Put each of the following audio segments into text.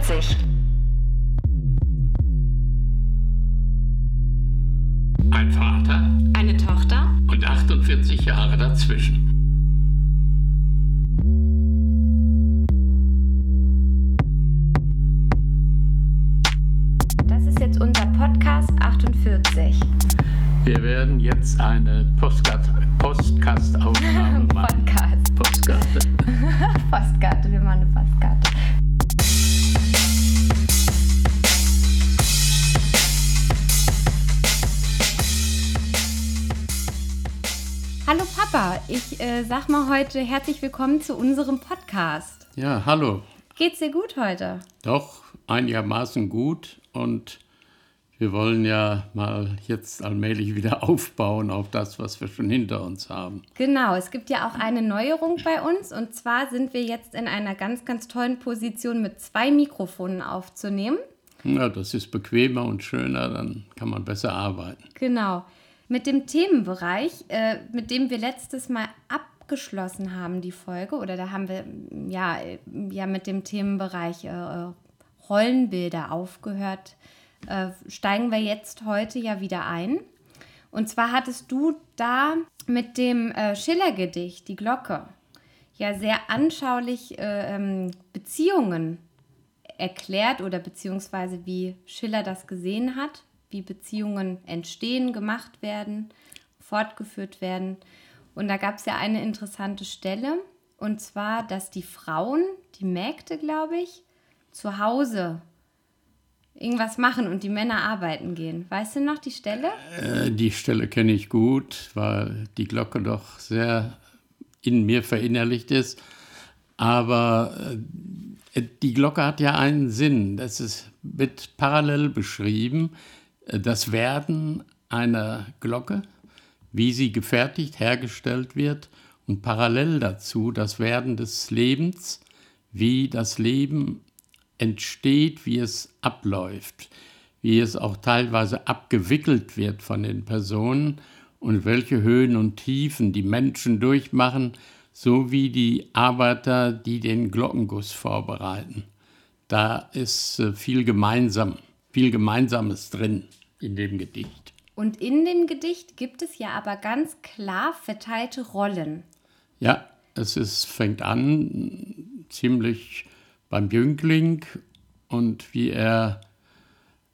48. Ein Vater Eine Tochter? und 48 Jahre dazwischen. Sag mal heute herzlich willkommen zu unserem Podcast. Ja, hallo. Geht's dir gut heute? Doch einigermaßen gut und wir wollen ja mal jetzt allmählich wieder aufbauen auf das, was wir schon hinter uns haben. Genau, es gibt ja auch eine Neuerung bei uns und zwar sind wir jetzt in einer ganz, ganz tollen Position mit zwei Mikrofonen aufzunehmen. Ja, das ist bequemer und schöner, dann kann man besser arbeiten. Genau. Mit dem Themenbereich, äh, mit dem wir letztes Mal abgeschlossen haben, die Folge, oder da haben wir mm, ja, äh, ja mit dem Themenbereich äh, Rollenbilder aufgehört, äh, steigen wir jetzt heute ja wieder ein. Und zwar hattest du da mit dem äh, Schiller-Gedicht, die Glocke, ja sehr anschaulich äh, ähm, Beziehungen erklärt oder beziehungsweise wie Schiller das gesehen hat, wie Beziehungen entstehen, gemacht werden, fortgeführt werden. Und da gab es ja eine interessante Stelle, und zwar, dass die Frauen, die Mägde, glaube ich, zu Hause irgendwas machen und die Männer arbeiten gehen. Weißt du noch die Stelle? Äh, die Stelle kenne ich gut, weil die Glocke doch sehr in mir verinnerlicht ist. Aber äh, die Glocke hat ja einen Sinn. Das ist, wird parallel beschrieben, äh, das Werden einer Glocke, wie sie gefertigt, hergestellt wird und parallel dazu das Werden des Lebens, wie das Leben entsteht, wie es abläuft, wie es auch teilweise abgewickelt wird von den Personen und welche Höhen und Tiefen die Menschen durchmachen, so wie die Arbeiter, die den Glockenguss vorbereiten. Da ist äh, viel gemeinsam, viel Gemeinsames drin in dem Gedicht. Und in dem Gedicht gibt es ja aber ganz klar verteilte Rollen. Ja, es ist, fängt an ziemlich beim Jüngling und wie er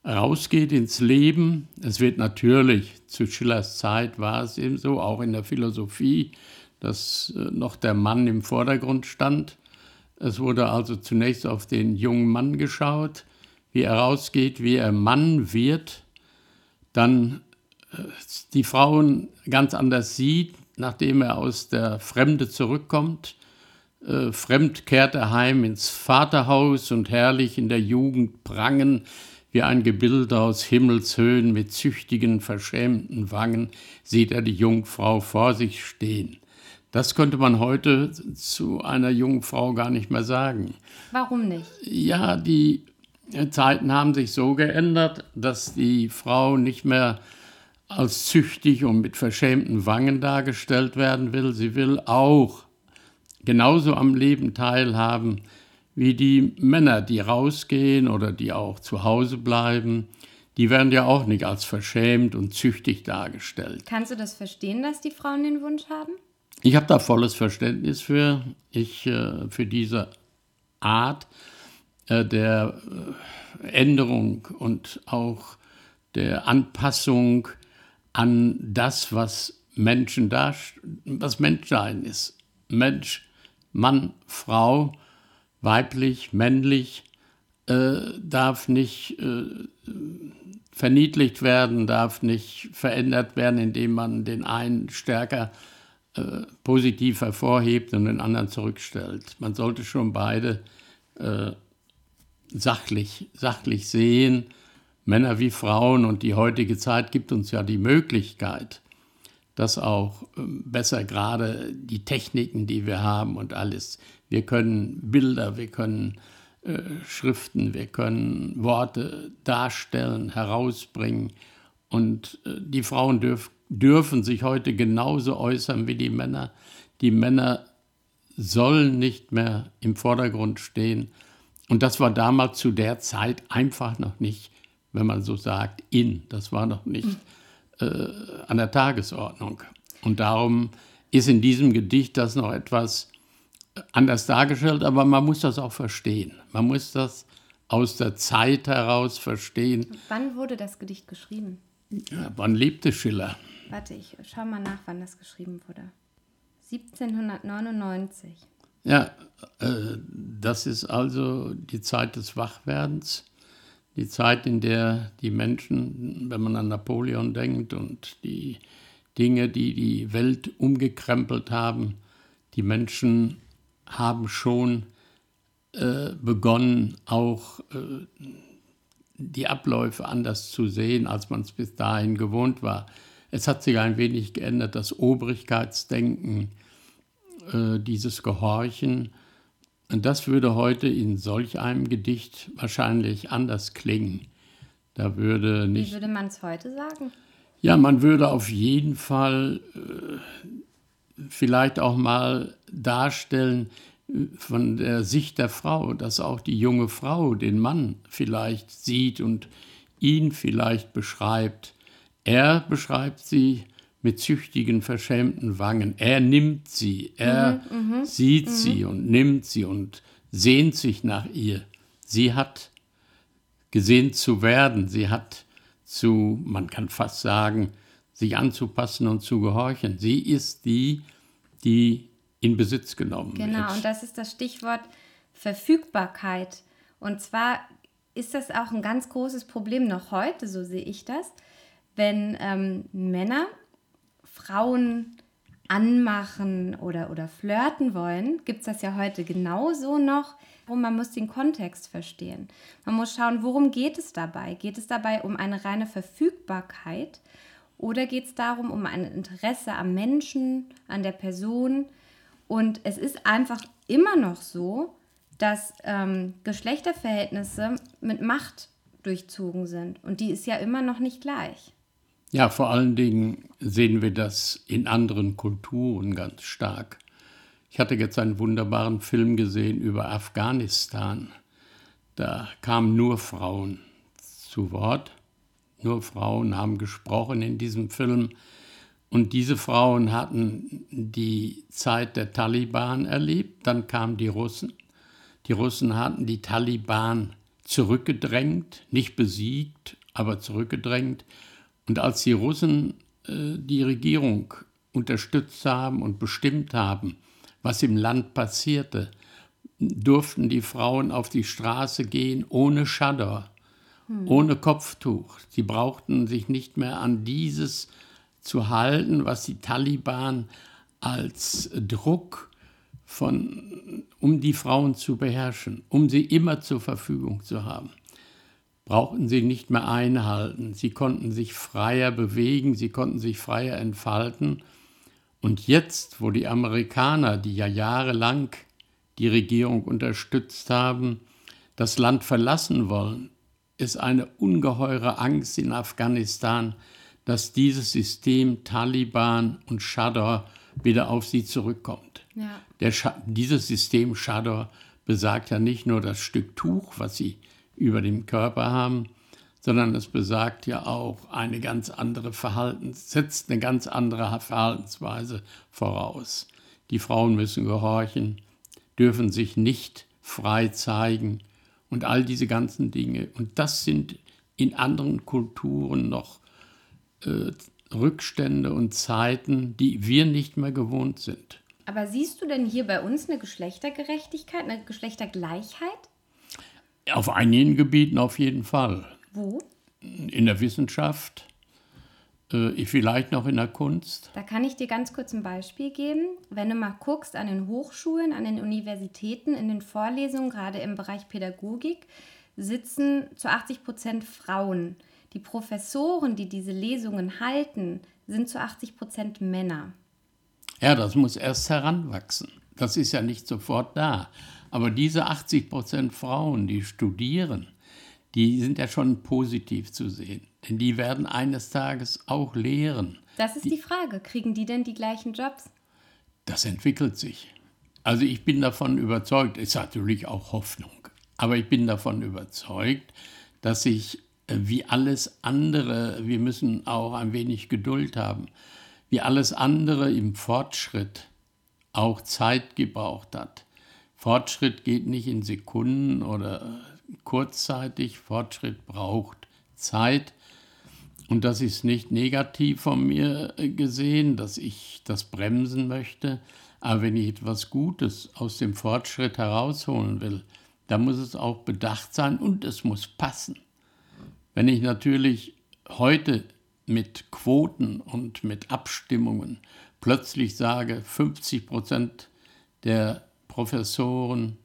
rausgeht ins Leben. Es wird natürlich, zu Schillers Zeit war es eben so, auch in der Philosophie, dass äh, noch der Mann im Vordergrund stand. Es wurde also zunächst auf den jungen Mann geschaut, wie er rausgeht, wie er Mann wird, dann die Frauen ganz anders sieht, nachdem er aus der Fremde zurückkommt. Äh, fremd kehrt er heim ins Vaterhaus und herrlich in der Jugend prangen, wie ein Gebilde aus Himmelshöhen mit züchtigen, verschämten Wangen, sieht er die Jungfrau vor sich stehen. Das könnte man heute zu einer jungen Frau gar nicht mehr sagen. Warum nicht? Ja, die Zeiten haben sich so geändert, dass die Frau nicht mehr als züchtig und mit verschämten Wangen dargestellt werden will. Sie will auch genauso am Leben teilhaben wie die Männer, die rausgehen oder die auch zu Hause bleiben. Die werden ja auch nicht als verschämt und züchtig dargestellt. Kannst du das verstehen, dass die Frauen den Wunsch haben? Ich habe da volles Verständnis für. Ich äh, für diese Art äh, der äh, Änderung und auch der Anpassung an das, was Menschen da, was Menschsein ist. Mensch, Mann, Frau, weiblich, männlich, äh, darf nicht äh, verniedlicht werden, darf nicht verändert werden, indem man den einen stärker äh, positiv hervorhebt und den anderen zurückstellt. Man sollte schon beide äh, sachlich, sachlich sehen, Männer wie Frauen. Und die heutige Zeit gibt uns ja die Möglichkeit, dass auch ähm, besser gerade die Techniken, die wir haben und alles, wir können Bilder, wir können äh, Schriften, wir können Worte darstellen, herausbringen. Und äh, die Frauen dürf, dürfen sich heute genauso äußern wie die Männer. Die Männer sollen nicht mehr im Vordergrund stehen, Und das war damals zu der Zeit einfach noch nicht, wenn man so sagt, in. Das war noch nicht äh, an der Tagesordnung. Und darum ist in diesem Gedicht das noch etwas anders dargestellt, aber man muss das auch verstehen. Man muss das aus der Zeit heraus verstehen. Wann wurde das Gedicht geschrieben? Ja, wann lebte Schiller? Warte, ich schau mal nach, wann das geschrieben wurde. 1799. Ja, äh, das ist also die Zeit des Wachwerdens, die Zeit, in der die Menschen, wenn man an Napoleon denkt und die Dinge, die die Welt umgekrempelt haben, die Menschen haben schon äh, begonnen, auch äh, die Abläufe anders zu sehen, als man es bis dahin gewohnt war. Es hat sich ein wenig geändert, das Obrigkeitsdenken, äh, dieses Gehorchen. Und das würde heute in solch einem Gedicht wahrscheinlich anders klingen. Da würde nicht. Wie würde man es heute sagen? Ja, man würde auf jeden Fall äh, vielleicht auch mal darstellen äh, von der Sicht der Frau, dass auch die junge Frau den Mann vielleicht sieht und ihn vielleicht beschreibt. Er beschreibt sie mit züchtigen, verschämten Wangen. Er nimmt sie, er mhm, mhm sieht mhm. sie und nimmt sie und sehnt sich nach ihr. Sie hat gesehnt zu werden, sie hat zu, man kann fast sagen, sich anzupassen und zu gehorchen. Sie ist die, die in Besitz genommen genau, wird. Genau, und das ist das Stichwort Verfügbarkeit. Und zwar ist das auch ein ganz großes Problem noch heute, so sehe ich das, wenn ähm, Männer Frauen anmachen oder, oder flirten wollen, gibt es das ja heute genauso noch. Man muss den Kontext verstehen. Man muss schauen, worum geht es dabei? Geht es dabei um eine reine Verfügbarkeit oder geht es darum, um ein Interesse am Menschen, an der Person? Und es ist einfach immer noch so, dass ähm, Geschlechterverhältnisse mit Macht durchzogen sind. Und die ist ja immer noch nicht gleich. Ja, vor allen Dingen sehen wir das in anderen Kulturen ganz stark. Ich hatte jetzt einen wunderbaren Film gesehen über Afghanistan. Da kamen nur Frauen zu Wort nur Frauen haben gesprochen in diesem Film. Und diese Frauen hatten die Zeit der Taliban erlebt. Dann kamen die Russen. Die Russen hatten die Taliban zurückgedrängt, nicht besiegt, aber zurückgedrängt. Und als die Russen äh, die Regierung unterstützt haben und bestimmt haben, was im Land passierte, durften die Frauen auf die Straße gehen ohne Schadder hm. ohne Kopftuch. Sie brauchten sich nicht mehr an dieses zu halten, was die Taliban als Druck von, um die Frauen zu beherrschen, um sie immer zur Verfügung zu haben. Brauchten sie nicht mehr einhalten. Sie konnten sich freier bewegen, sie konnten sich freier entfalten. Und jetzt, wo die Amerikaner, die ja jahrelang die Regierung unterstützt haben, das Land verlassen wollen, ist eine ungeheure Angst in Afghanistan, dass dieses System Taliban und Shador wieder auf sie zurückkommt. Ja. Dieses System Shador besagt ja nicht nur das Stück Tuch, was sie über dem Körper haben, sondern es besagt ja auch eine ganz andere Verhaltens, setzt eine ganz andere Verhaltensweise voraus. Die Frauen müssen gehorchen, dürfen sich nicht frei zeigen, und all diese ganzen Dinge. Und das sind in anderen Kulturen noch äh, Rückstände und Zeiten, die wir nicht mehr gewohnt sind. Aber siehst du denn hier bei uns eine Geschlechtergerechtigkeit, eine Geschlechtergleichheit? Auf einigen Gebieten auf jeden Fall. Wo? In der Wissenschaft, äh, vielleicht noch in der Kunst. Da kann ich dir ganz kurz ein Beispiel geben. Wenn du mal guckst an den Hochschulen, an den Universitäten, in den Vorlesungen, gerade im Bereich Pädagogik, sitzen zu 80 Prozent Frauen. Die Professoren, die diese Lesungen halten, sind zu 80 Prozent Männer. Ja, das muss erst heranwachsen. Das ist ja nicht sofort da. Aber diese 80 Prozent Frauen, die studieren, die sind ja schon positiv zu sehen. Denn die werden eines Tages auch lehren. Das ist die, die Frage. Kriegen die denn die gleichen Jobs? Das entwickelt sich. Also ich bin davon überzeugt, es ist natürlich auch Hoffnung. Aber ich bin davon überzeugt, dass sich äh, wie alles andere, wir müssen auch ein wenig Geduld haben, wie alles andere im Fortschritt auch Zeit gebraucht hat. Fortschritt geht nicht in Sekunden oder kurzzeitig, Fortschritt braucht Zeit. Und das ist nicht negativ von mir gesehen, dass ich das bremsen möchte. Aber wenn ich etwas Gutes aus dem Fortschritt herausholen will, dann muss es auch bedacht sein und es muss passen. Wenn ich natürlich heute mit Quoten und mit Abstimmungen plötzlich sage, 50 Prozent der Professoren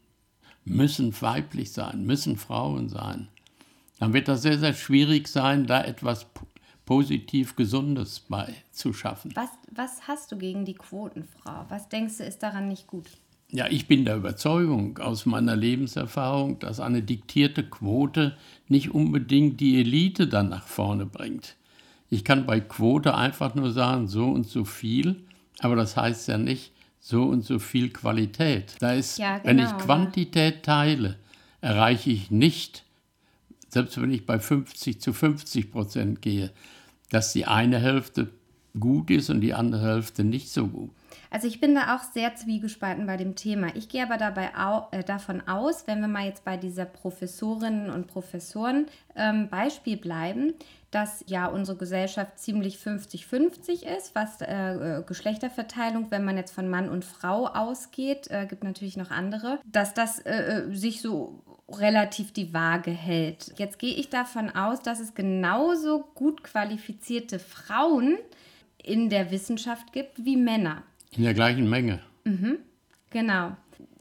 müssen weiblich sein, müssen Frauen sein, dann wird das sehr, sehr schwierig sein, da etwas positiv Gesundes bei zu schaffen. Was, was hast du gegen die Quotenfrau? Was denkst du, ist daran nicht gut? Ja, ich bin der Überzeugung aus meiner Lebenserfahrung, dass eine diktierte Quote nicht unbedingt die Elite dann nach vorne bringt. Ich kann bei Quote einfach nur sagen, so und so viel, aber das heißt ja nicht so und so viel Qualität. Da ist, ja, genau, wenn ich Quantität teile, erreiche ich nicht, selbst wenn ich bei 50 zu 50 Prozent gehe, dass die eine Hälfte gut ist und die andere Hälfte nicht so gut. Also ich bin da auch sehr zwiegespalten bei dem Thema. Ich gehe aber dabei au äh, davon aus, wenn wir mal jetzt bei dieser Professorinnen und Professoren ähm, Beispiel bleiben, dass ja unsere Gesellschaft ziemlich 50-50 ist, was äh, äh, Geschlechterverteilung, wenn man jetzt von Mann und Frau ausgeht, äh, gibt natürlich noch andere, dass das äh, äh, sich so relativ die Waage hält. Jetzt gehe ich davon aus, dass es genauso gut qualifizierte Frauen in der Wissenschaft gibt wie Männer. In der gleichen Menge. Mhm, genau.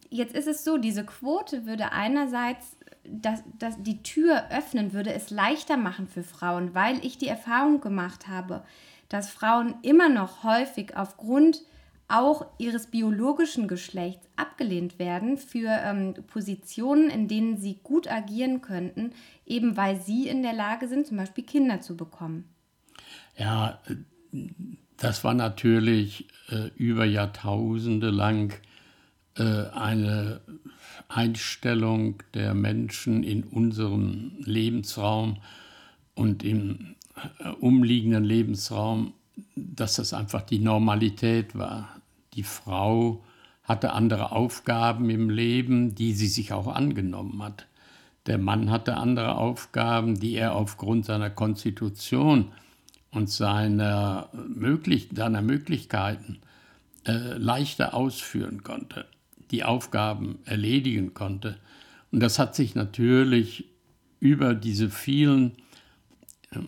Jetzt ist es so, diese Quote würde einerseits das, das, die Tür öffnen, würde es leichter machen für Frauen, weil ich die Erfahrung gemacht habe, dass Frauen immer noch häufig aufgrund auch ihres biologischen Geschlechts abgelehnt werden für ähm, Positionen, in denen sie gut agieren könnten, eben weil sie in der Lage sind, zum Beispiel Kinder zu bekommen. Ja, das war natürlich äh, über Jahrtausende lang äh, eine Einstellung der Menschen in unserem Lebensraum und im äh, umliegenden Lebensraum, dass das einfach die Normalität war. Die Frau hatte andere Aufgaben im Leben, die sie sich auch angenommen hat. Der Mann hatte andere Aufgaben, die er aufgrund seiner Konstitution und seiner, möglich seiner Möglichkeiten äh, leichter ausführen konnte, die Aufgaben erledigen konnte. Und das hat sich natürlich über diese vielen,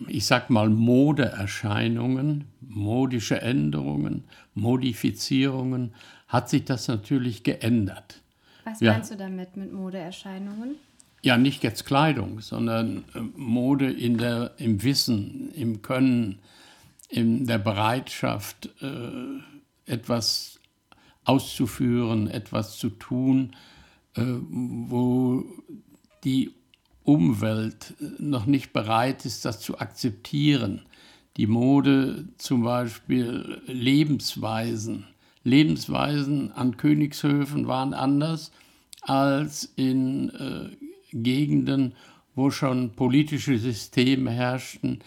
ich sag mal, Modeerscheinungen, modische Änderungen, Modifizierungen, hat sich das natürlich geändert. Was ja. meinst du damit mit Modeerscheinungen? Ja, nicht jetzt Kleidung, sondern äh, Mode in der, im Wissen, im Können, in der Bereitschaft, äh, etwas auszuführen, etwas zu tun, äh, wo die Umwelt noch nicht bereit ist, das zu akzeptieren. Die Mode zum Beispiel Lebensweisen. Lebensweisen an Königshöfen waren anders als in Gegenden, wo schon politische Systeme herrschten,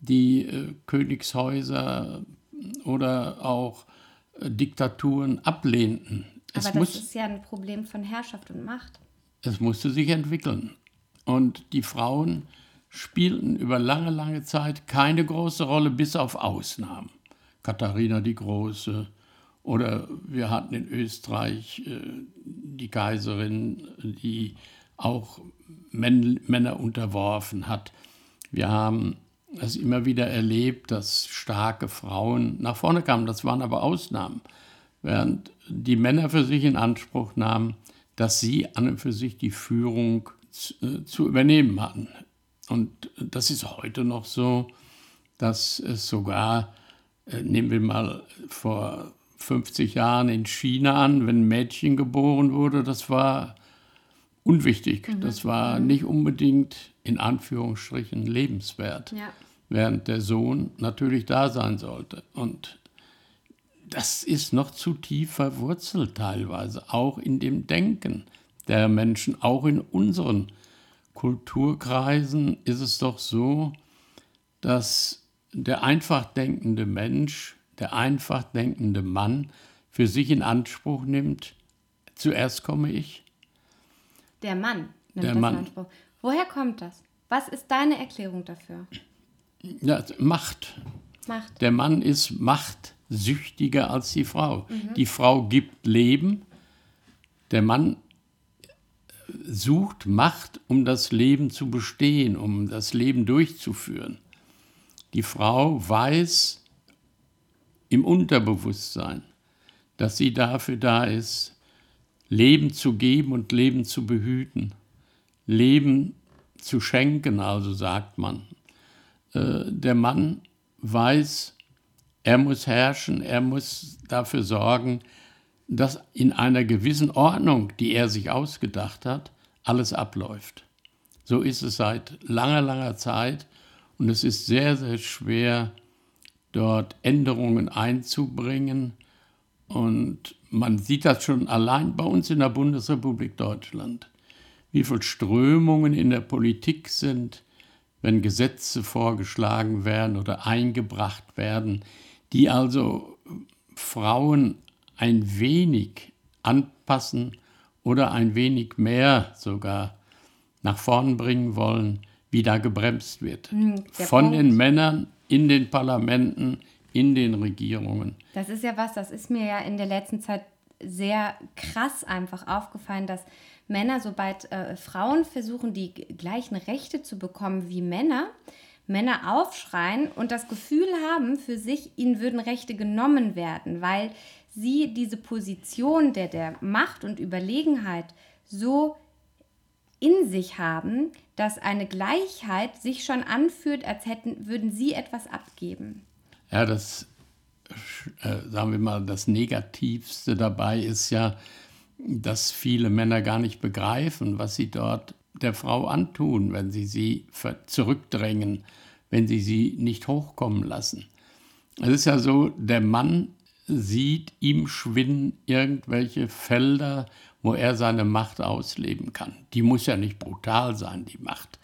die äh, Königshäuser oder auch äh, Diktaturen ablehnten. Aber es das muss, ist ja ein Problem von Herrschaft und Macht. Es musste sich entwickeln. Und die Frauen spielten über lange, lange Zeit keine große Rolle, bis auf Ausnahmen. Katharina die Große oder wir hatten in Österreich äh, die Kaiserin, die auch Männer unterworfen hat. Wir haben es immer wieder erlebt, dass starke Frauen nach vorne kamen. Das waren aber Ausnahmen. Während die Männer für sich in Anspruch nahmen, dass sie an und für sich die Führung zu, äh, zu übernehmen hatten. Und das ist heute noch so, dass es sogar, äh, nehmen wir mal vor 50 Jahren in China an, wenn ein Mädchen geboren wurde, das war unwichtig. Mhm. Das war mhm. nicht unbedingt in Anführungsstrichen lebenswert, ja. während der Sohn natürlich da sein sollte. Und das ist noch zu tief verwurzelt teilweise, auch in dem Denken der Menschen. Auch in unseren Kulturkreisen ist es doch so, dass der einfach denkende Mensch, der einfach denkende Mann für sich in Anspruch nimmt, zuerst komme ich. Der Mann nimmt Der das Mann. in Anspruch. Woher kommt das? Was ist deine Erklärung dafür? Ja, Macht. Macht. Der Mann ist machtsüchtiger als die Frau. Die Frau gibt Leben, der Mann sucht Macht, um das Leben zu bestehen, um das Leben durchzuführen. Die Frau weiß im Unterbewusstsein, dass sie dafür da ist, Leben zu geben und Leben zu behüten, Leben zu schenken, also sagt man. Äh, der Mann weiß, er muss herrschen, er muss dafür sorgen, dass in einer gewissen Ordnung, die er sich ausgedacht hat, alles abläuft. So ist es seit langer, langer Zeit und es ist sehr, sehr schwer, dort Änderungen einzubringen. Und man sieht das schon allein bei uns in der Bundesrepublik Deutschland, wie viele Strömungen in der Politik sind, wenn Gesetze vorgeschlagen werden oder eingebracht werden, die also Frauen ein wenig anpassen oder ein wenig mehr sogar nach vorn bringen wollen, wie da gebremst wird. der Von Punkt- den Männern in den Parlamenten, in den Regierungen. Das ist ja was, das ist mir ja in der letzten Zeit sehr krass einfach aufgefallen, dass Männer, sobald äh, Frauen versuchen, die gleichen Rechte zu bekommen wie Männer, Männer aufschreien und das Gefühl haben für sich, ihnen würden Rechte genommen werden, weil sie diese Position der, der Macht und Überlegenheit so in sich haben, dass eine Gleichheit sich schon anfühlt, als hätten, würden sie etwas abgeben. Ja, das, äh, sagen wir mal, das Negativste dabei ist ja, dass viele Männer gar nicht begreifen, was sie dort der Frau antun, wenn sie sie zurückdrängen, wenn sie sie nicht hochkommen lassen. Es ist ja so, der Mann sieht im Schwinden irgendwelche Felder, wo er seine Macht ausleben kann. Die muss ja nicht brutal sein, die Macht.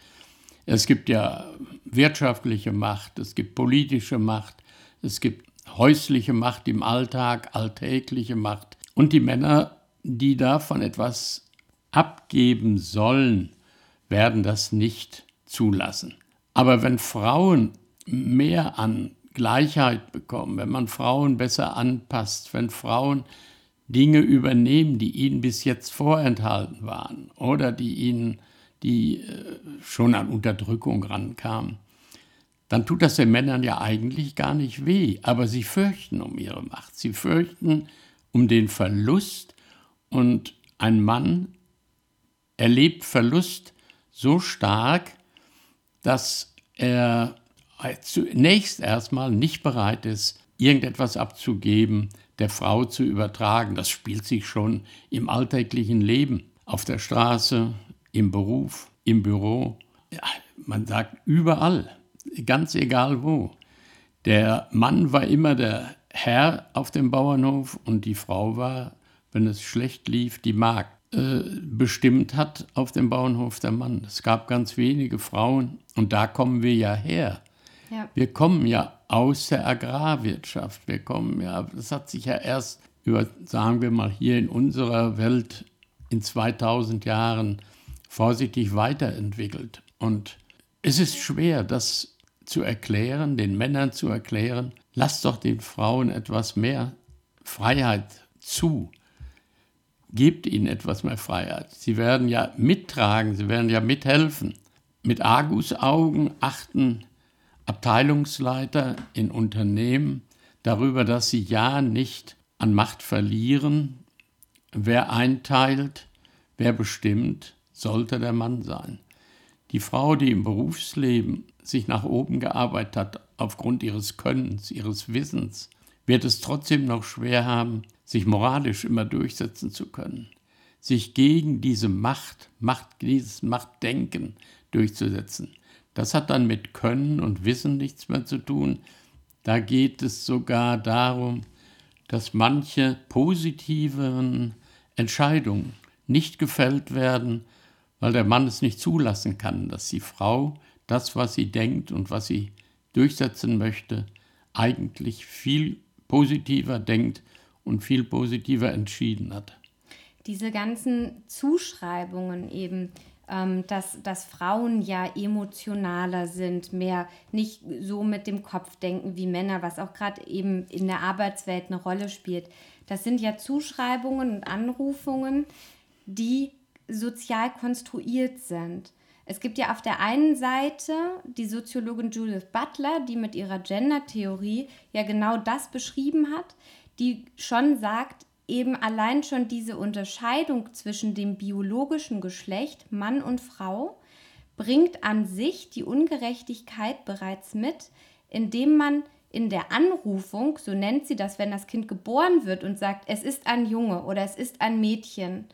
Es gibt ja wirtschaftliche Macht, es gibt politische Macht, es gibt häusliche Macht im Alltag, alltägliche Macht. Und die Männer, die davon etwas abgeben sollen, werden das nicht zulassen. Aber wenn Frauen mehr an Gleichheit bekommen, wenn man Frauen besser anpasst, wenn Frauen Dinge übernehmen, die ihnen bis jetzt vorenthalten waren oder die ihnen, die äh, schon an Unterdrückung rankamen, dann tut das den Männern ja eigentlich gar nicht weh. Aber sie fürchten um ihre Macht. Sie fürchten um den Verlust. Und ein Mann erlebt Verlust so stark, dass er zunächst erstmal nicht bereit ist, irgendetwas abzugeben, der Frau zu übertragen. Das spielt sich schon im alltäglichen Leben, auf der Straße, im Beruf, im Büro. Ja, man sagt überall, ganz egal wo. Der Mann war immer der Herr auf dem Bauernhof und die Frau war, wenn es schlecht lief, die Magd. Äh, bestimmt hat auf dem Bauernhof der Mann. Es gab ganz wenige Frauen und da kommen wir ja her. Ja. Wir kommen ja aus der Agrarwirtschaft. Wir kommen ja, das hat sich ja erst über, sagen wir mal, hier in unserer Welt in 2000 Jahren vorsichtig weiterentwickelt. Und es ist schwer, das zu erklären, den Männern zu erklären, lasst doch den Frauen etwas mehr Freiheit zu. Gebt ihnen etwas mehr Freiheit. Sie werden ja mittragen, sie werden ja mithelfen. Mit Argusaugen achten Abteilungsleiter in Unternehmen darüber, dass sie ja nicht an Macht verlieren. Wer einteilt, wer bestimmt, sollte der Mann sein. Die Frau, die im Berufsleben sich nach oben gearbeitet hat, aufgrund ihres Könnens, ihres Wissens, wird es trotzdem noch schwer haben, sich moralisch immer durchsetzen zu können, sich gegen diese Macht, Macht dieses Machtdenken durchzusetzen. Das hat dann mit Können und Wissen nichts mehr zu tun. Da geht es sogar darum, dass manche positiven Entscheidungen nicht gefällt werden, weil der Mann es nicht zulassen kann, dass die Frau das, was sie denkt und was sie durchsetzen möchte, eigentlich viel positiver denkt und viel positiver entschieden hat. Diese ganzen Zuschreibungen eben, ähm, dass, dass Frauen ja emotionaler sind, mehr nicht so mit dem Kopf denken wie Männer, was auch gerade eben in der Arbeitswelt eine Rolle spielt. Das sind ja Zuschreibungen und Anrufungen, die sozial konstruiert sind. Es gibt ja auf der einen Seite die Soziologin Judith Butler, die mit ihrer Gender-Theorie ja genau das beschrieben hat, die schon sagt, eben allein schon diese Unterscheidung zwischen dem biologischen Geschlecht Mann und Frau bringt an sich die Ungerechtigkeit bereits mit, indem man in der Anrufung, so nennt sie das, wenn das Kind geboren wird und sagt, es ist ein Junge oder es ist ein Mädchen,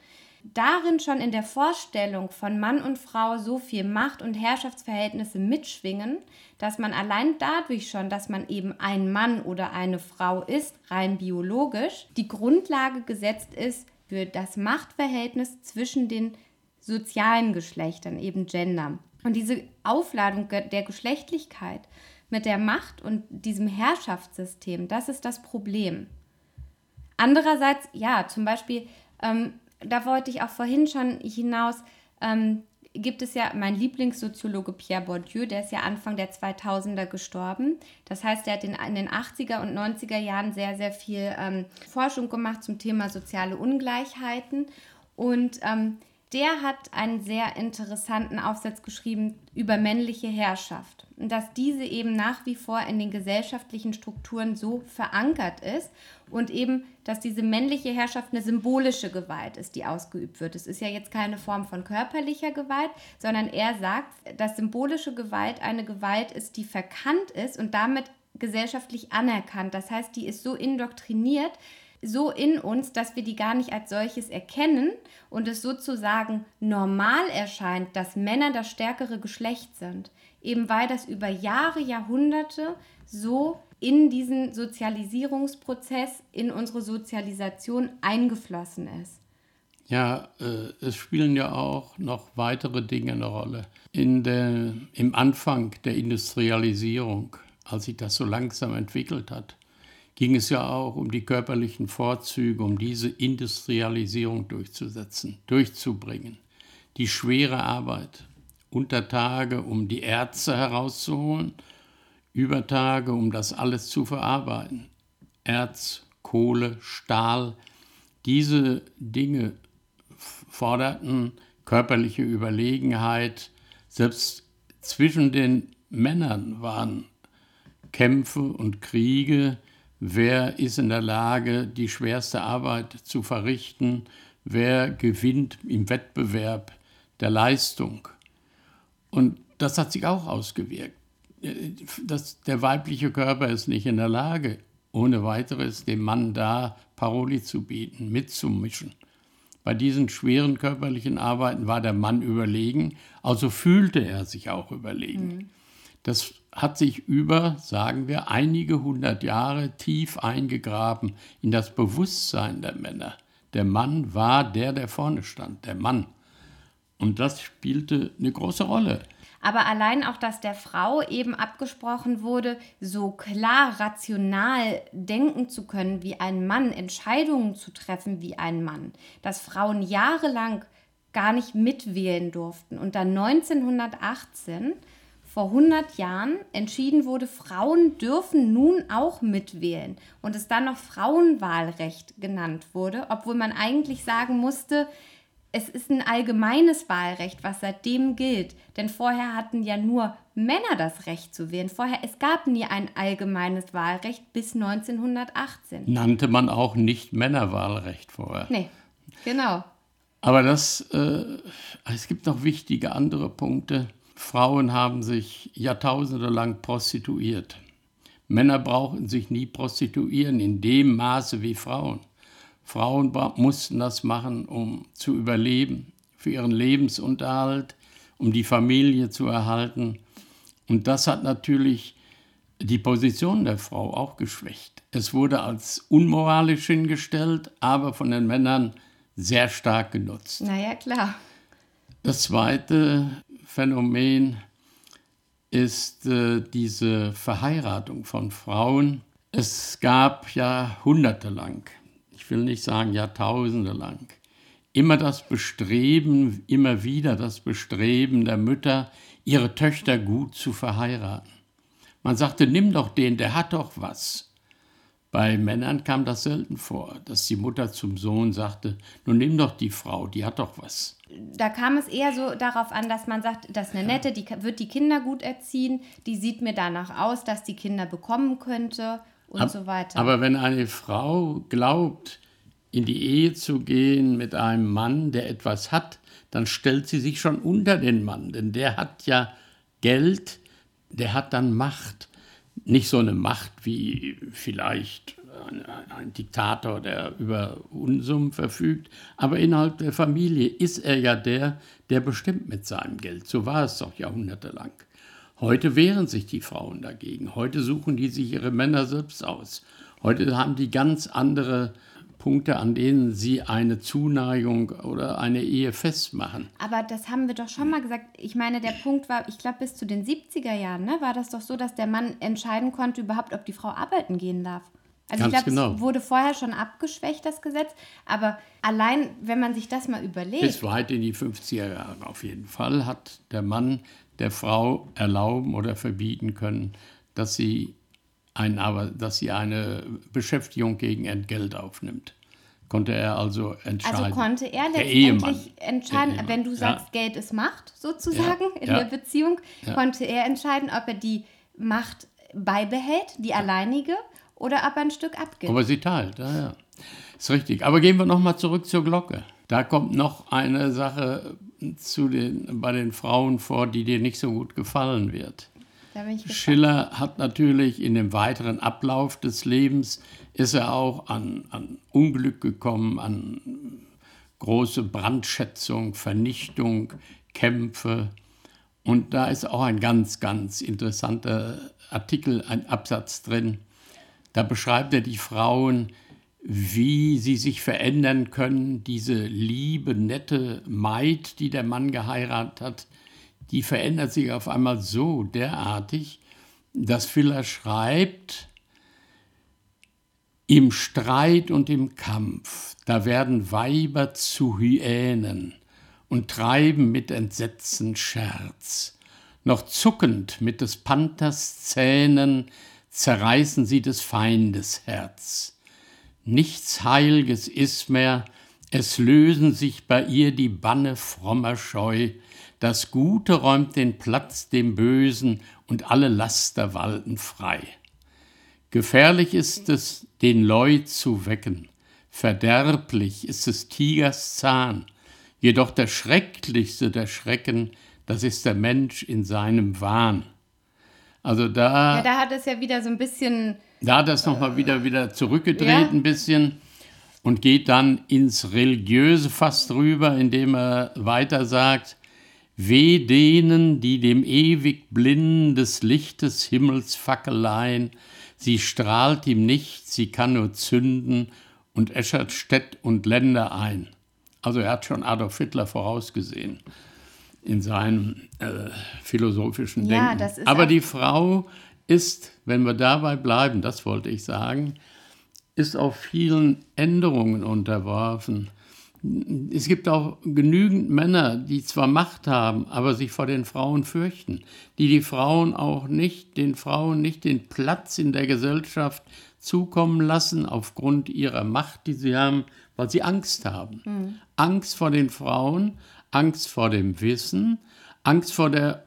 darin schon in der Vorstellung von Mann und Frau so viel Macht und Herrschaftsverhältnisse mitschwingen, dass man allein dadurch schon, dass man eben ein Mann oder eine Frau ist, rein biologisch, die Grundlage gesetzt ist für das Machtverhältnis zwischen den sozialen Geschlechtern, eben Gender. Und diese Aufladung der Geschlechtlichkeit mit der Macht und diesem Herrschaftssystem, das ist das Problem. Andererseits, ja, zum Beispiel ähm, da wollte ich auch vorhin schon hinaus, ähm, gibt es ja mein Lieblingssoziologe Pierre Bourdieu, der ist ja Anfang der 2000er gestorben. Das heißt, er hat in, in den 80er und 90er Jahren sehr, sehr viel ähm, Forschung gemacht zum Thema soziale Ungleichheiten. Und ähm, der hat einen sehr interessanten Aufsatz geschrieben über männliche Herrschaft. Und dass diese eben nach wie vor in den gesellschaftlichen Strukturen so verankert ist und eben, dass diese männliche Herrschaft eine symbolische Gewalt ist, die ausgeübt wird. Es ist ja jetzt keine Form von körperlicher Gewalt, sondern er sagt, dass symbolische Gewalt eine Gewalt ist, die verkannt ist und damit gesellschaftlich anerkannt. Das heißt, die ist so indoktriniert, so in uns, dass wir die gar nicht als solches erkennen und es sozusagen normal erscheint, dass Männer das stärkere Geschlecht sind, eben weil das über Jahre, Jahrhunderte so in diesen Sozialisierungsprozess, in unsere Sozialisation eingeflossen ist. Ja, äh, es spielen ja auch noch weitere Dinge eine Rolle. In der, Im Anfang der Industrialisierung, als sich das so langsam entwickelt hat, ging es ja auch um die körperlichen Vorzüge, um diese Industrialisierung durchzusetzen, durchzubringen. Die schwere Arbeit unter Tage, um die Erze herauszuholen, über Tage, um das alles zu verarbeiten. Erz, Kohle, Stahl, diese Dinge forderten körperliche Überlegenheit. Selbst zwischen den Männern waren Kämpfe und Kriege, wer ist in der Lage, die schwerste Arbeit zu verrichten, wer gewinnt im Wettbewerb der Leistung. Und das hat sich auch ausgewirkt. Das, der weibliche Körper ist nicht in der Lage, ohne weiteres dem Mann da Paroli zu bieten, mitzumischen. Bei diesen schweren körperlichen Arbeiten war der Mann überlegen, also fühlte er sich auch überlegen. Mhm. Das hat sich über, sagen wir, einige hundert Jahre tief eingegraben in das Bewusstsein der Männer. Der Mann war der, der vorne stand, der Mann. Und das spielte eine große Rolle. Aber allein auch, dass der Frau eben abgesprochen wurde, so klar rational denken zu können wie ein Mann, Entscheidungen zu treffen wie ein Mann, dass Frauen jahrelang gar nicht mitwählen durften. Und dann 1918 vor 100 Jahren entschieden wurde, Frauen dürfen nun auch mitwählen und es dann noch Frauenwahlrecht genannt wurde, obwohl man eigentlich sagen musste, es ist ein allgemeines Wahlrecht, was seitdem gilt. Denn vorher hatten ja nur Männer das Recht zu wählen. Vorher, es gab nie ein allgemeines Wahlrecht bis 1918. Nannte man auch nicht Männerwahlrecht vorher. Nee, genau. Aber das, äh, es gibt noch wichtige andere Punkte. Frauen haben sich Jahrtausende lang prostituiert. Männer brauchten sich nie prostituieren in dem Maße wie Frauen. Frauen mussten das machen, um zu überleben, für ihren Lebensunterhalt, um die Familie zu erhalten. Und das hat natürlich die Position der Frau auch geschwächt. Es wurde als unmoralisch hingestellt, aber von den Männern sehr stark genutzt. Naja, klar. Das zweite Phänomen ist äh, diese Verheiratung von Frauen. Es gab jahrhundertelang, ich will nicht sagen jahrtausende lang, immer das Bestreben, immer wieder das Bestreben der Mütter, ihre Töchter gut zu verheiraten. Man sagte, nimm doch den, der hat doch was. Bei Männern kam das selten vor, dass die Mutter zum Sohn sagte, nun nimm doch die Frau, die hat doch was. Da kam es eher so darauf an, dass man sagt, das ist eine nette, die wird die Kinder gut erziehen, die sieht mir danach aus, dass die Kinder bekommen könnte und Ab, so weiter. Aber wenn eine Frau glaubt, in die Ehe zu gehen mit einem Mann, der etwas hat, dann stellt sie sich schon unter den Mann, denn der hat ja Geld, der hat dann Macht nicht so eine Macht wie vielleicht ein, ein, Diktator, der über Unsummen verfügt, aber innerhalb der Familie ist er ja der, der bestimmt mit seinem Geld. So war es doch jahrhundertelang. Heute wehren sich die Frauen dagegen. Heute suchen die sich ihre Männer selbst aus. Heute haben die ganz andere Punkte, an denen Sie eine Zuneigung oder eine Ehe festmachen. Aber das haben wir doch schon mal gesagt. Ich meine, der Punkt war, ich glaube, bis zu den 70er Jahren ne, war das doch so, dass der Mann entscheiden konnte überhaupt, ob die Frau arbeiten gehen darf. Also Ganz ich glaube, genau. es wurde vorher schon abgeschwächt, das Gesetz. Aber allein, wenn man sich das mal überlegt. Bis weit in die 50er Jahre auf jeden Fall hat der Mann der Frau erlauben oder verbieten können, dass sie ein, aber dass sie eine Beschäftigung gegen Entgelt aufnimmt. Konnte er also entscheiden. Also konnte er letztendlich entscheiden, wenn du sagst, ja. Geld ist Macht sozusagen ja. in ja. der Beziehung, konnte er entscheiden, ob er die Macht beibehält, die alleinige, oder ob er ein Stück abgibt. Aber sie teilt, ja, ja. Ist richtig. Aber gehen wir nochmal zurück zur Glocke. Da kommt noch eine Sache zu den, bei den Frauen vor, die dir nicht so gut gefallen wird. Schiller hat natürlich in dem weiteren Ablauf des Lebens, ist er auch an, an Unglück gekommen, an große Brandschätzung, Vernichtung, Kämpfe. Und da ist auch ein ganz, ganz interessanter Artikel, ein Absatz drin. Da beschreibt er die Frauen, wie sie sich verändern können. Diese liebe, nette Maid, die der Mann geheiratet hat, die verändert sich auf einmal so derartig, dass Filler schreibt, im Streit und im Kampf, da werden Weiber zu Hyänen und treiben mit Entsetzen Scherz. Noch zuckend mit des Panthers Zähnen zerreißen sie des Feindes Herz. Nichts Heilges ist mehr, es lösen sich bei ihr die Banne frommer Scheu, das Gute räumt den Platz dem Bösen und alle Laster walten frei. Gefährlich ist es, den Leu zu wecken, verderblich ist es Tigers Zahn, jedoch der schrecklichste der Schrecken, das ist der Mensch in seinem Wahn. Also da. Ja, da hat es ja wieder so ein bisschen. Da hat es nochmal wieder, wieder zurückgedreht, ja. ein bisschen und geht dann ins Religiöse fast rüber, indem er weiter sagt, Weh denen, die dem ewig blinden des Lichtes Himmels Fackelein, sie strahlt ihm nicht, sie kann nur zünden und äschert Städt und Länder ein. Also er hat schon Adolf Hitler vorausgesehen in seinem äh, philosophischen ja, Denken. Aber die Frau ist, wenn wir dabei bleiben, das wollte ich sagen, ist auch vielen Änderungen unterworfen es gibt auch genügend Männer, die zwar Macht haben, aber sich vor den Frauen fürchten, die die Frauen auch nicht, den Frauen nicht den Platz in der Gesellschaft zukommen lassen aufgrund ihrer Macht, die sie haben, weil sie Angst haben. Mhm. Angst vor den Frauen, Angst vor dem Wissen, Angst vor der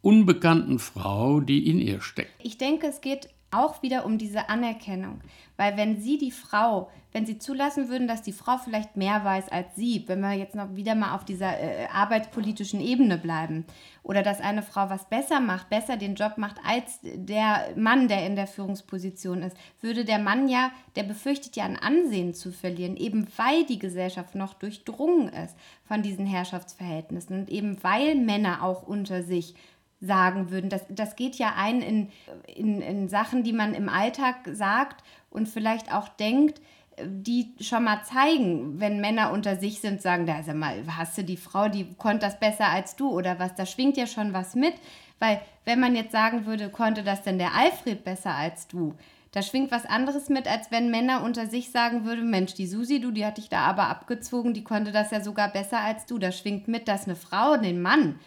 unbekannten Frau, die in ihr steckt. Ich denke, es geht auch wieder um diese Anerkennung. Weil wenn sie die Frau, wenn sie zulassen würden, dass die Frau vielleicht mehr weiß als sie, wenn wir jetzt noch wieder mal auf dieser äh, arbeitspolitischen Ebene bleiben, oder dass eine Frau was besser macht, besser den Job macht als der Mann, der in der Führungsposition ist, würde der Mann ja, der befürchtet ja ein Ansehen zu verlieren, eben weil die Gesellschaft noch durchdrungen ist von diesen Herrschaftsverhältnissen und eben weil Männer auch unter sich sagen würden. Das, das geht ja ein in, in, in Sachen, die man im Alltag sagt und vielleicht auch denkt, die schon mal zeigen, wenn Männer unter sich sind, sagen, da sag mal, hast du die Frau, die konnte das besser als du oder was, da schwingt ja schon was mit. Weil wenn man jetzt sagen würde, konnte das denn der Alfred besser als du, da schwingt was anderes mit, als wenn Männer unter sich sagen würden, Mensch, die Susi, du, die hat dich da aber abgezogen, die konnte das ja sogar besser als du. Da schwingt mit, dass eine Frau den Mann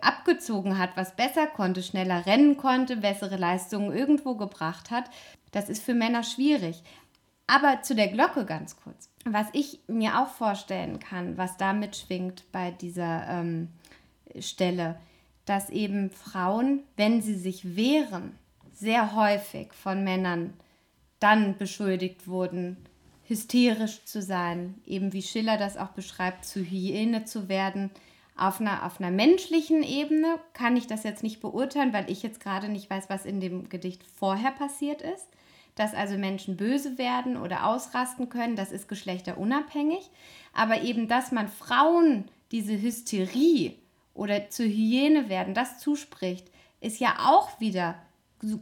abgezogen hat, was besser konnte, schneller rennen konnte, bessere Leistungen irgendwo gebracht hat. Das ist für Männer schwierig. Aber zu der Glocke ganz kurz. Was ich mir auch vorstellen kann, was da mitschwingt bei dieser ähm, Stelle, dass eben Frauen, wenn sie sich wehren, sehr häufig von Männern dann beschuldigt wurden, hysterisch zu sein, eben wie Schiller das auch beschreibt, zu Hyäne zu werden. Auf einer, auf einer menschlichen Ebene kann ich das jetzt nicht beurteilen, weil ich jetzt gerade nicht weiß, was in dem Gedicht vorher passiert ist. Dass also Menschen böse werden oder ausrasten können, das ist geschlechterunabhängig. Aber eben, dass man Frauen diese Hysterie oder zur Hyäne werden, das zuspricht, ist ja auch wieder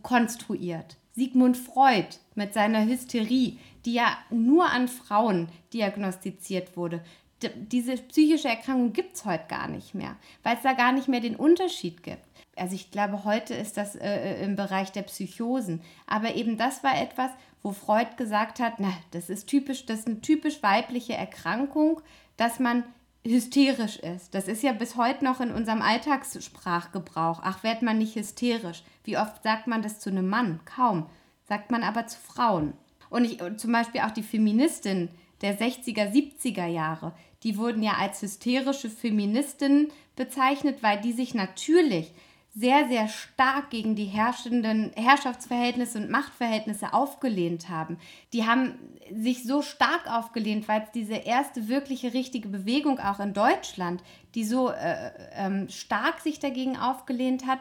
konstruiert. Sigmund Freud mit seiner Hysterie, die ja nur an Frauen diagnostiziert wurde. D diese psychische Erkrankung gibt es heute gar nicht mehr, weil es da gar nicht mehr den Unterschied gibt. Also ich glaube, heute ist das äh, äh, im Bereich der Psychosen. Aber eben das war etwas, wo Freud gesagt hat, na, das ist typisch, das ist eine typisch weibliche Erkrankung, dass man hysterisch ist. Das ist ja bis heute noch in unserem Alltagssprachgebrauch. Ach, wird man nicht hysterisch? Wie oft sagt man das zu einem Mann? Kaum. Sagt man aber zu Frauen. Und ich, zum Beispiel auch die Feministin der 60er, 70er Jahre, die wurden ja als hysterische Feministinnen bezeichnet, weil die sich natürlich sehr, sehr stark gegen die herrschenden Herrschaftsverhältnisse und Machtverhältnisse aufgelehnt haben. Die haben sich so stark aufgelehnt, weil es diese erste wirkliche richtige Bewegung auch in Deutschland, die so äh, ähm, stark sich dagegen aufgelehnt hat,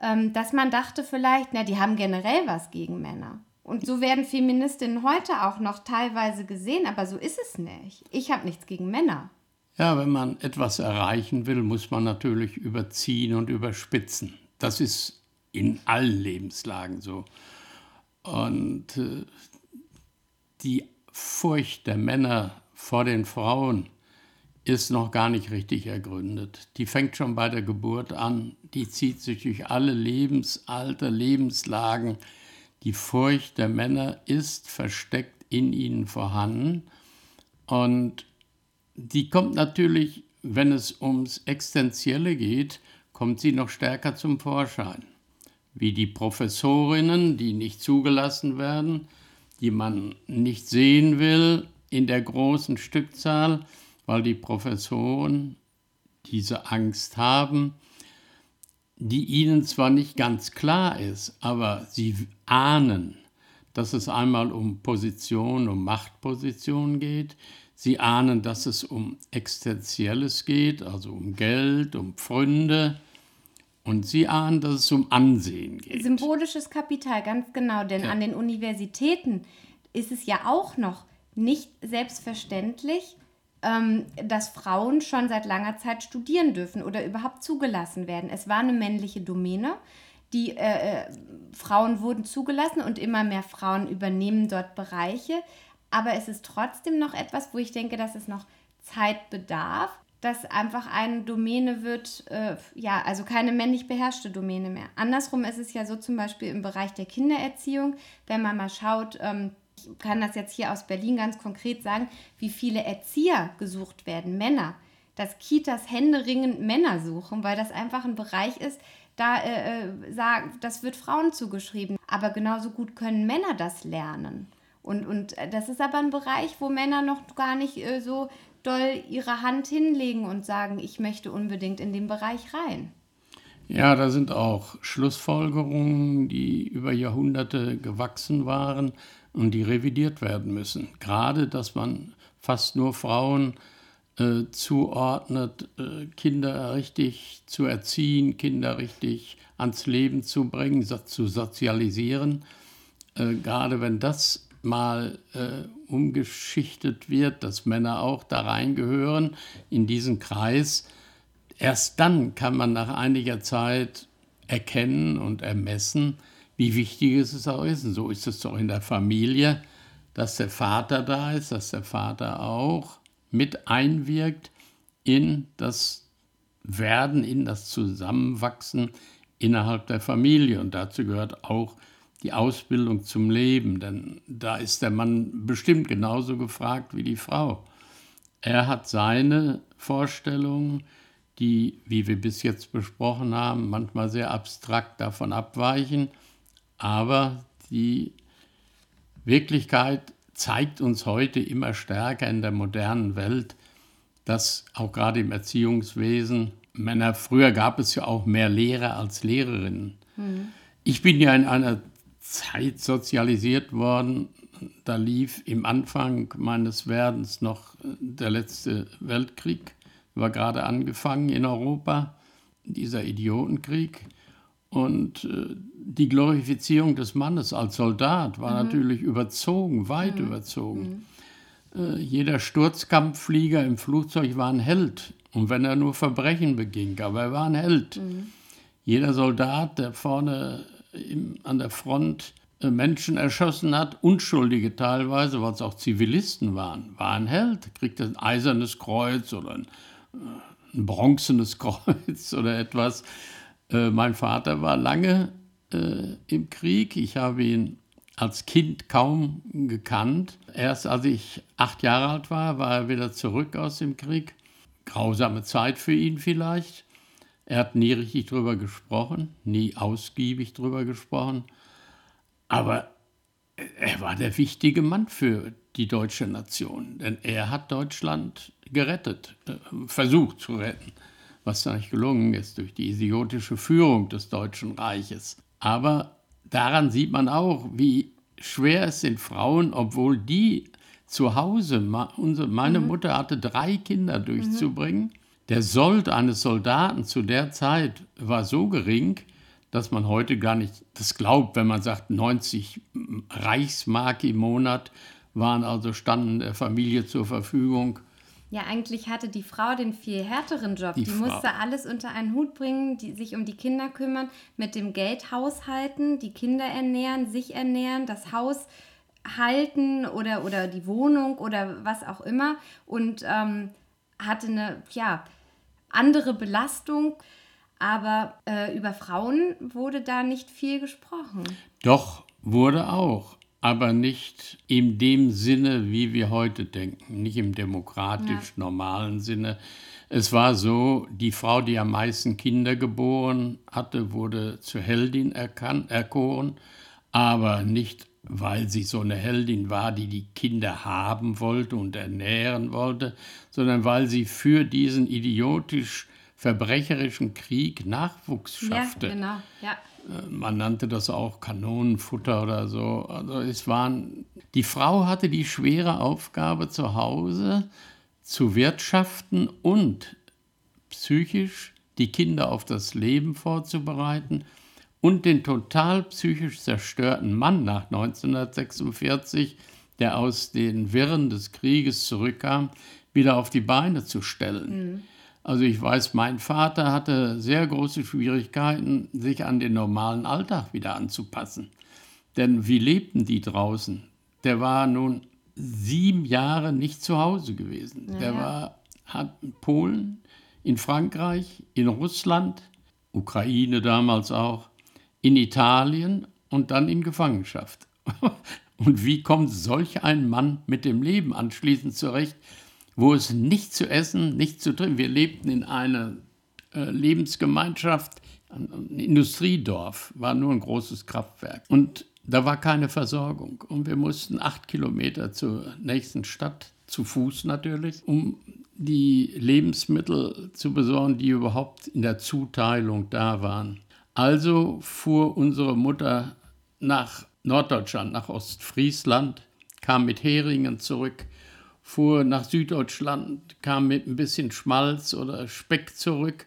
ähm, dass man dachte vielleicht, na, die haben generell was gegen Männer. Und so werden Feministinnen heute auch noch teilweise gesehen, aber so ist es nicht. Ich habe nichts gegen Männer. Ja, wenn man etwas erreichen will, muss man natürlich überziehen und überspitzen. Das ist in allen Lebenslagen so. Und äh, die Furcht der Männer vor den Frauen ist noch gar nicht richtig ergründet. Die fängt schon bei der Geburt an, die zieht sich durch alle Lebensalter, Lebenslagen. Die Furcht der Männer ist versteckt in ihnen vorhanden und die kommt natürlich, wenn es ums Existenzielle geht, kommt sie noch stärker zum Vorschein. Wie die Professorinnen, die nicht zugelassen werden, die man nicht sehen will in der großen Stückzahl, weil die Professoren diese Angst haben, die ihnen zwar nicht ganz klar ist, aber sie ahnen, dass es einmal um Position, um Machtposition geht. Sie ahnen, dass es um Existenzielles geht, also um Geld, um Pfründe. Und Sie ahnen, dass es um Ansehen geht. Symbolisches Kapital, ganz genau. Denn ja. an den Universitäten ist es ja auch noch nicht selbstverständlich, ähm, dass Frauen schon seit langer Zeit studieren dürfen oder überhaupt zugelassen werden. Es war eine männliche Domäne. Die äh, äh Frauen wurden zugelassen und immer mehr Frauen übernehmen dort Bereiche aber es ist trotzdem noch etwas, wo ich denke, dass es noch Zeit bedarf, dass einfach eine Domäne wird, äh, ja, also keine männlich beherrschte Domäne mehr. Andersrum ist es ja so zum Beispiel im Bereich der Kindererziehung, wenn man mal schaut, ähm, ich kann das jetzt hier aus Berlin ganz konkret sagen, wie viele Erzieher gesucht werden, Männer, dass Kitas händeringend Männer suchen, weil das einfach ein Bereich ist, da äh, äh sagen, das wird Frauen zugeschrieben. Aber genauso gut können Männer das lernen. Und, und äh, das ist aber ein Bereich, wo Männer noch gar nicht äh, so doll ihre Hand hinlegen und sagen, ich möchte unbedingt in den Bereich rein. Ja, da sind auch Schlussfolgerungen, die über Jahrhunderte gewachsen waren und die revidiert werden müssen. Gerade, dass man fast nur Frauen äh, zuordnet, äh, Kinder richtig zu erziehen, Kinder richtig ans Leben zu bringen, so, zu sozialisieren. Äh, gerade wenn das mal äh, umgeschichtet wird, dass Männer auch da reingehören in diesen Kreis, erst dann kann man nach einiger Zeit erkennen und ermessen, wie wichtig es auch ist. Und so ist es doch in der Familie, dass der Vater da ist, dass der Vater auch mit einwirkt in das Werden, in das Zusammenwachsen innerhalb der Familie. Und dazu gehört auch die Ausbildung zum Leben, denn da ist der Mann bestimmt genauso gefragt wie die Frau. Er hat seine Vorstellungen, die, wie wir bis jetzt besprochen haben, manchmal sehr abstrakt davon abweichen, aber die Wirklichkeit zeigt uns heute immer stärker in der modernen Welt, dass auch gerade im Erziehungswesen Männer, früher gab es ja auch mehr Lehrer als Lehrerinnen. Mhm. Ich bin ja in einer Zeit sozialisiert worden, da lief im Anfang meines Werdens noch der letzte Weltkrieg, war gerade angefangen in Europa, dieser Idiotenkrieg. Und äh, die Glorifizierung des Mannes als Soldat war mhm. natürlich überzogen, weit mhm. überzogen. Mhm. Äh, jeder Sturzkampfflieger im Flugzeug war ein Held. Und wenn er nur Verbrechen beging, aber er war ein Held. Mhm. Jeder Soldat, der vorne im, an der Front äh, Menschen erschossen hat, Unschuldige teilweise, weil es auch Zivilisten waren, war ein Held, kriegte ein eisernes Kreuz oder ein, äh, ein bronzenes Kreuz oder etwas. Äh, mein Vater war lange äh, im Krieg. Ich habe ihn als Kind kaum gekannt. Erst als ich acht Jahre alt war, war er wieder zurück aus dem Krieg. Grausame Zeit für ihn vielleicht. Er hat nie richtig drüber gesprochen, nie ausgiebig drüber gesprochen. Aber er war der wichtige Mann für die deutsche Nation, denn er hat Deutschland gerettet, äh, versucht zu retten was nicht gelungen ist durch die idiotische Führung des Deutschen Reiches. Aber daran sieht man auch, wie schwer es sind Frauen, obwohl die zu Hause, meine mhm. Mutter hatte drei Kinder durchzubringen. Mhm. Der Sold eines Soldaten zu der Zeit war so gering, dass man heute gar nicht das glaubt, wenn man sagt, 90 Reichsmark im Monat waren also standen der Familie zur Verfügung. Ja, eigentlich hatte die Frau den viel härteren Job. Die, die musste alles unter einen Hut bringen, die, sich um die Kinder kümmern, mit dem Geld haushalten, die Kinder ernähren, sich ernähren, das Haus halten oder, oder die Wohnung oder was auch immer und ähm, hatte eine ja, andere Belastung. Aber äh, über Frauen wurde da nicht viel gesprochen. Doch, wurde auch aber nicht in dem Sinne, wie wir heute denken, nicht im demokratisch normalen Sinne. Es war so, die Frau, die am meisten Kinder geboren hatte, wurde zur Heldin erkannt, erkoren, aber nicht, weil sie so eine Heldin war, die die Kinder haben wollte und ernähren wollte, sondern weil sie für diesen idiotisch verbrecherischen Krieg Nachwuchs schaffte. Ja, genau, ja. Äh, man nannte das auch Kanonenfutter oder so. Also es waren, die Frau hatte die schwere Aufgabe zu Hause zu wirtschaften und psychisch die Kinder auf das Leben vorzubereiten und den total psychisch zerstörten Mann nach 1946, der aus den Wirren des Krieges zurückkam, wieder auf die Beine zu stellen. Mhm. Also ich weiß, mein Vater hatte sehr große Schwierigkeiten, sich an den normalen Alltag wieder anzupassen. Denn wie lebten die draußen? Der war nun sieben Jahre nicht zu Hause gewesen. Ja, Der war hat in Polen, in Frankreich, in Russland, Ukraine damals auch, in Italien und dann in Gefangenschaft. Und wie kommt solch ein Mann mit dem Leben anschließend zurecht, wo es nicht zu essen, nicht zu trinken. Wir lebten in einer äh, Lebensgemeinschaft, ein Industriedorf, war nur ein großes Kraftwerk. Und da war keine Versorgung. Und wir mussten acht Kilometer zur nächsten Stadt, zu Fuß natürlich, um die Lebensmittel zu besorgen, die überhaupt in der Zuteilung da waren. Also fuhr unsere Mutter nach Norddeutschland, nach Ostfriesland, kam mit Heringen zurück fuhr nach Süddeutschland, kam mit ein bisschen Schmalz oder Speck zurück,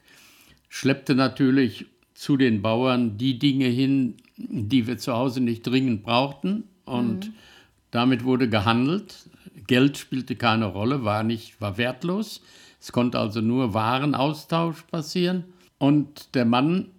schleppte natürlich zu den Bauern die Dinge hin, die wir zu Hause nicht dringend brauchten. Und mhm. damit wurde gehandelt. Geld spielte keine Rolle, war, nicht, war wertlos. Es konnte also nur Warenaustausch passieren. Und der Mann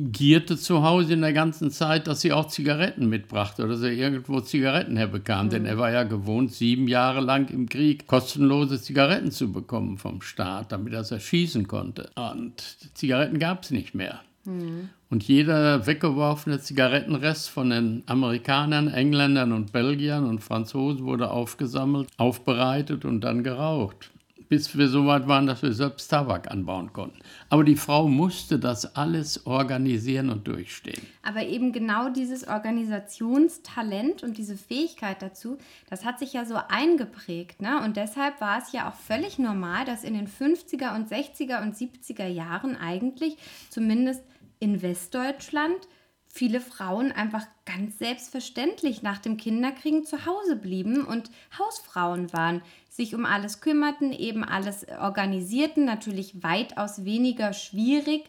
gierte zu Hause in der ganzen Zeit, dass sie auch Zigaretten mitbrachte oder dass er irgendwo Zigaretten herbekam. Mhm. Denn er war ja gewohnt, sieben Jahre lang im Krieg kostenlose Zigaretten zu bekommen vom Staat, damit er es erschießen konnte. Und Zigaretten gab es nicht mehr. Mhm. Und jeder weggeworfene Zigarettenrest von den Amerikanern, Engländern und Belgiern und Franzosen wurde aufgesammelt, aufbereitet und dann geraucht bis wir so weit waren, dass wir selbst Tabak anbauen konnten. Aber die Frau musste das alles organisieren und durchstehen. Aber eben genau dieses Organisationstalent und diese Fähigkeit dazu, das hat sich ja so eingeprägt. Ne? Und deshalb war es ja auch völlig normal, dass in den 50er und 60er und 70er Jahren eigentlich, zumindest in Westdeutschland, viele Frauen einfach ganz selbstverständlich nach dem Kinderkriegen zu Hause blieben und Hausfrauen waren, sich um alles kümmerten, eben alles organisierten, natürlich weitaus weniger schwierig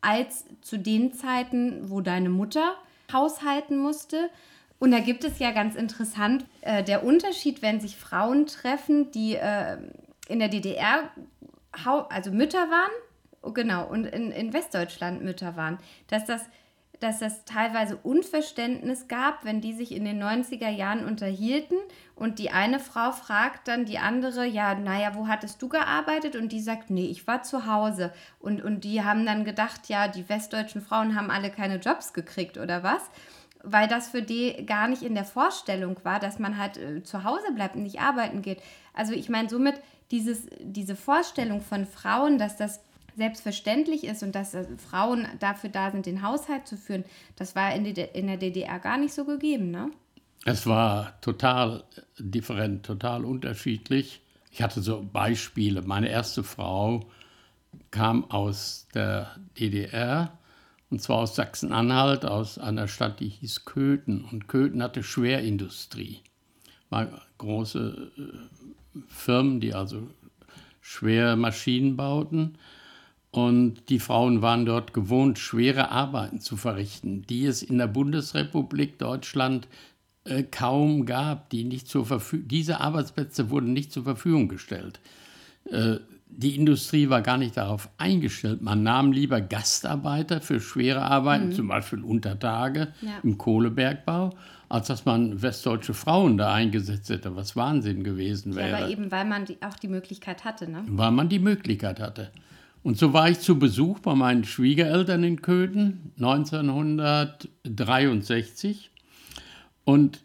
als zu den Zeiten, wo deine Mutter haushalten musste. Und da gibt es ja ganz interessant äh, der Unterschied, wenn sich Frauen treffen, die äh, in der DDR also Mütter waren, oh, genau, und in, in Westdeutschland Mütter waren, dass das dass es teilweise Unverständnis gab, wenn die sich in den 90er Jahren unterhielten und die eine Frau fragt dann die andere, ja, naja, wo hattest du gearbeitet? Und die sagt, nee, ich war zu Hause. Und, und die haben dann gedacht, ja, die westdeutschen Frauen haben alle keine Jobs gekriegt oder was? Weil das für die gar nicht in der Vorstellung war, dass man halt äh, zu Hause bleibt und nicht arbeiten geht. Also ich meine, somit dieses, diese Vorstellung von Frauen, dass das selbstverständlich ist und dass äh, Frauen dafür da sind, den Haushalt zu führen, das war in, der DDR gar nicht so gegeben, ne? Es war total different, total unterschiedlich. Ich hatte so Beispiele. Meine erste Frau kam aus der DDR und zwar aus Sachsen-Anhalt, aus einer Stadt, die hieß Köthen. Und Köthen hatte Schwerindustrie. War große äh, Firmen, die also schwere Maschinen bauten. Und die Frauen waren dort gewohnt, schwere Arbeiten zu verrichten, die es in der Bundesrepublik Deutschland äh, kaum gab, die nicht zur diese Arbeitsplätze wurden nicht zur Verfügung gestellt. Äh, die Industrie war gar nicht darauf eingestellt. Man nahm lieber Gastarbeiter für schwere Arbeiten, mhm. zum Beispiel Untertage ja. im Kohlebergbau, als dass man westdeutsche Frauen da eingesetzt hätte, was Wahnsinn gewesen wäre. Ja, aber eben, weil man die, auch die Möglichkeit hatte, ne? Weil man die Möglichkeit hatte. Und so war ich zu Besuch bei meinen Schwiegereltern in Köthen 1963. Und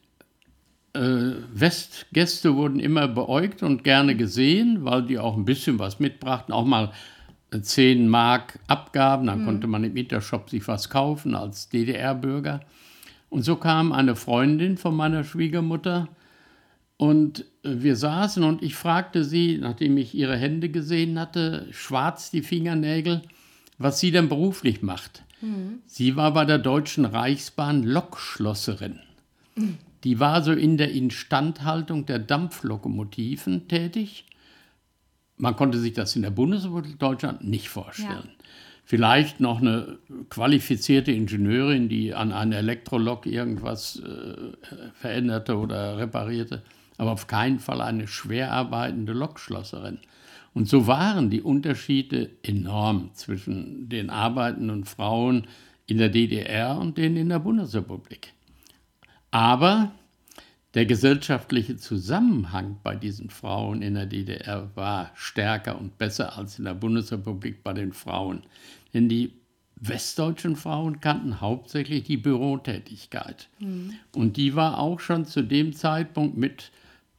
äh, Westgäste wurden immer beäugt und gerne gesehen, weil die auch ein bisschen was mitbrachten, auch mal 10 Mark Abgaben, dann mhm. konnte man im Intershop sich was kaufen als DDR-Bürger. Und so kam eine Freundin von meiner Schwiegermutter und äh, wir saßen und ich fragte sie, nachdem ich ihre Hände gesehen hatte, schwarz die Fingernägel, was sie denn beruflich macht. Mhm. Sie war bei der Deutschen Reichsbahn Lokschlosserin. Mhm. Die war so in der Instandhaltung der Dampflokomotiven tätig. Man konnte sich das in der Bundesrepublik Deutschland nicht vorstellen. Ja. Vielleicht noch eine qualifizierte Ingenieurin, die an einer Elektrolok irgendwas äh, veränderte oder reparierte aber auf keinen Fall eine schwer arbeitende Lokschlosserin. Und so waren die Unterschiede enorm zwischen den arbeitenden Frauen in der DDR und denen in der Bundesrepublik. Aber der gesellschaftliche Zusammenhang bei diesen Frauen in der DDR war stärker und besser als in der Bundesrepublik bei den Frauen. Denn die westdeutschen Frauen kannten hauptsächlich die Bürotätigkeit. Mhm. Und die war auch schon zu dem Zeitpunkt mit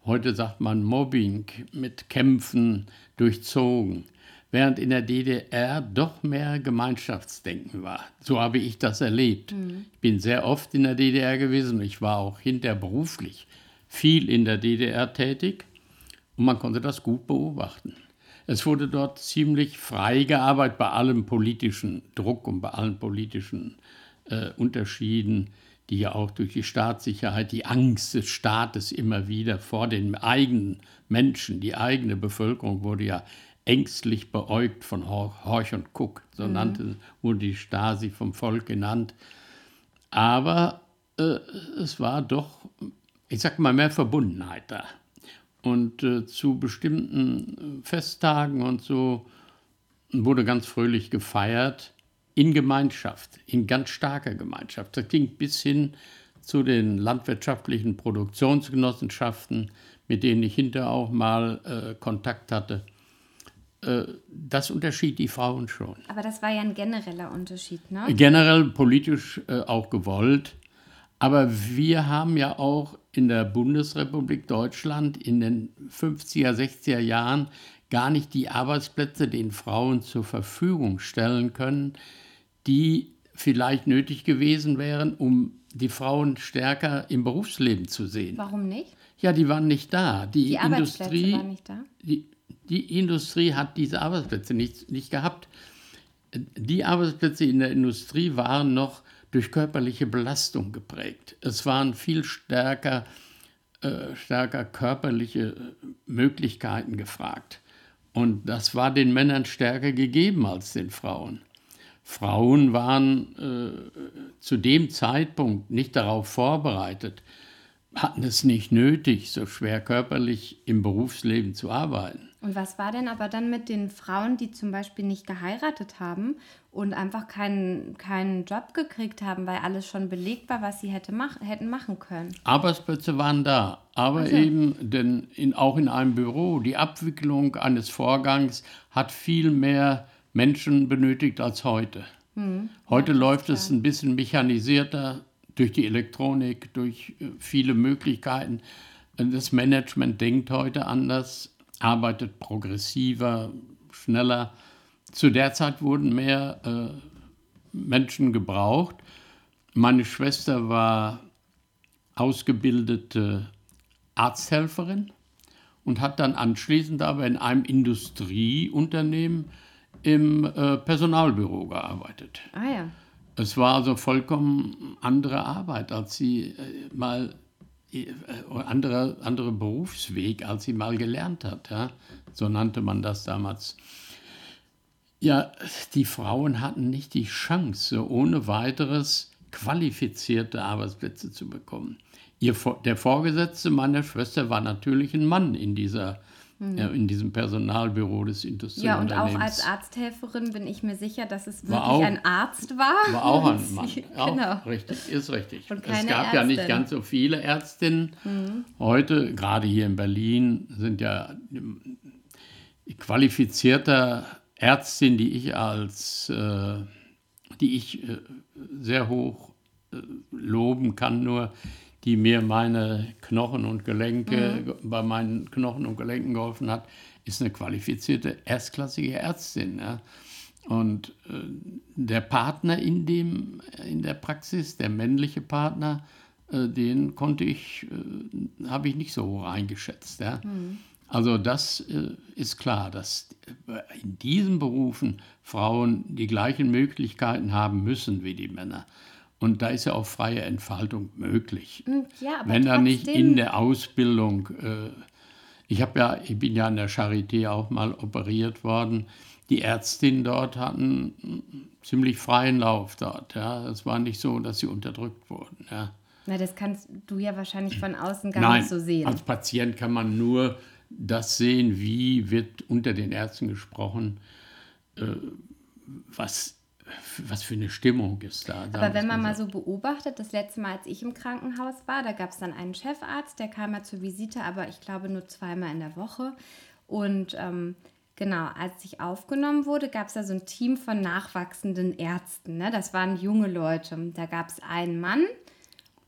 heute sagt man Mobbing, mit Kämpfen durchzogen, während in der DDR doch mehr Gemeinschaftsdenken war. So habe ich das erlebt. Mhm. Ich bin sehr oft in der DDR gewesen ich war auch hinterher beruflich viel in der DDR tätig und man konnte das gut beobachten. Es wurde dort ziemlich frei gearbeitet bei allem politischen Druck und bei allen politischen äh, Unterschieden die ja auch durch die Staatssicherheit, die Angst des Staates immer wieder vor den eigenen Menschen, die eigene Bevölkerung wurde ja ängstlich beäugt von Horch und Cook, so mhm. nannte, wurde die Stasi vom Volk genannt. Aber äh, es war doch, ich sag mal, mehr Verbundenheit da. Und äh, zu bestimmten Festtagen und so wurde ganz fröhlich gefeiert in Gemeinschaft, in ganz starker Gemeinschaft. Das ging bis hin zu den landwirtschaftlichen Produktionsgenossenschaften, mit denen ich hinterher auch mal äh, Kontakt hatte. Äh, das unterschied die Frauen schon. Aber das war ja ein genereller Unterschied, ne? Generell politisch äh, auch gewollt. Aber wir haben ja auch in der Bundesrepublik Deutschland in den 50er, 60er Jahren gar nicht die Arbeitsplätze den Frauen zur Verfügung stellen können, die vielleicht nötig gewesen wären, um die Frauen stärker im Berufsleben zu sehen. Warum nicht? Ja, die waren nicht da. Die, Die Industrie, Arbeitsplätze waren nicht da. Die, die Industrie hat diese Arbeitsplätze nicht, nicht gehabt. Die Arbeitsplätze in der Industrie waren noch durch körperliche Belastung geprägt. Es waren viel stärker, äh, stärker körperliche Möglichkeiten gefragt. Und das war den Männern stärker gegeben als den Frauen. Frauen waren äh, zu dem Zeitpunkt nicht darauf vorbereitet, hatten es nicht nötig, so schwer körperlich im Berufsleben zu arbeiten. Und was war denn aber dann mit den Frauen, die zum Beispiel nicht geheiratet haben und einfach keinen, keinen Job gekriegt haben, weil alles schon belegt war, was sie hätte mach, hätten machen können? Arbeitsplätze waren da, aber Also. eben denn in, auch in einem Büro. Die Abwicklung eines Vorgangs hat viel mehr Menschen benötigt als heute. Heute läuft es ein bisschen mechanisierter durch die Elektronik, durch äh, viele Möglichkeiten. Das Management denkt heute anders, arbeitet progressiver, schneller. Zu der Zeit wurden mehr äh, Menschen gebraucht. Meine Schwester war ausgebildete Arzthelferin und hat dann anschließend aber in einem Industrieunternehmen im äh, Personalbüro gearbeitet. Ah ja. Es war also vollkommen andere Arbeit, als sie äh, mal äh, andere, andere Berufsweg, als sie mal gelernt hat. Ja? So nannte man das damals. Ja, die Frauen hatten nicht die Chance, ohne weiteres qualifizierte Arbeitsplätze zu bekommen. Ihr, der Vorgesetzte meiner Schwester war natürlich ein Mann in, dieser, äh, in diesem Personalbüro des Ja, und Industrieunternehmens. auch als Arzthelferin bin ich mir sicher, dass es wirklich auch- ein Arzt war. War auch ein Mann. Sie- Auch genau. Richtig, ist richtig. Es gab ja nicht Ärztin. Mhm. ganz so viele Ärztinnen. Heute, gerade hier in Berlin, sind ja qualifizierter Ärztin, die ich als, äh, die ich äh, sehr hoch äh, loben kann, nur die mir meine Knochen und Gelenke, Mhm. bei meinen Knochen und Gelenken geholfen hat, ist eine qualifizierte erstklassige Ärztin. Ja. Und äh, der Partner in, dem, in der Praxis, der männliche Partner, äh, den konnte ich, äh, habe ich nicht so hoch eingeschätzt. Ja. Also das äh, ist klar, dass äh, in diesen Berufen Frauen die gleichen Möglichkeiten haben müssen wie die Männer. Und da ist ja auch freie Entfaltung möglich. Ja, aber Wenn da nicht in der Ausbildung, äh, ich habe ja, ich bin ja an der Charité auch mal operiert worden. Die Ärztinnen dort hatten ziemlich freien Lauf dort. Ja, es war nicht so, dass sie unterdrückt wurden. Ja. Na, das kannst du ja wahrscheinlich von außen gar Nein, nicht so sehen. als Patient kann man nur das sehen, wie wird unter den Ärzten gesprochen, äh, was, was für eine Stimmung ist da. Aber wenn man mal so beobachtet, das letzte Mal, als ich im Krankenhaus war, da gab es dann einen Chefarzt, der kam ja zur Visite, aber ich glaube nur zweimal in der Woche. Und ähm, genau, als ich aufgenommen wurde, gab es da so ein Team von nachwachsenden Ärzten. Ne? Das waren junge Leute. Da gab es einen Mann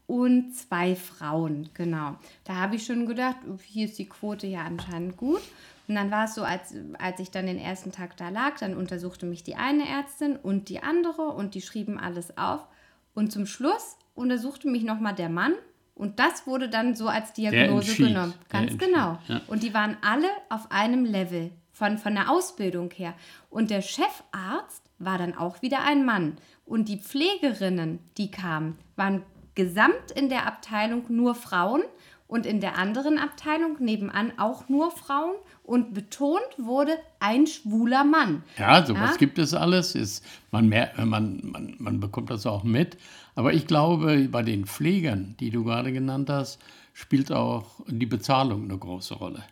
und zwei Frauen, genau. Da habe ich schon gedacht, hier ist die Quote ja anscheinend gut. Und dann war es so, als, als ich dann den ersten Tag da lag, dann untersuchte mich die eine Ärztin und die andere und die schrieben alles auf. Und zum Schluss untersuchte mich nochmal der Mann und das wurde dann so als Diagnose genommen. Ganz genau. ja. Und die waren alle auf einem Level von, von der Ausbildung her. Und der Chefarzt war dann auch wieder ein Mann. Und die Pflegerinnen, die kamen, waren gesamt in der Abteilung nur Frauen und in der anderen Abteilung nebenan auch nur Frauen. Und betont wurde ein schwuler Mann. Ja, sowas Ja? gibt es alles. Ist, man, mer- man, man, man bekommt das auch mit. Aber ich glaube, bei den Pflegern, die du gerade genannt hast, spielt auch die Bezahlung eine große Rolle.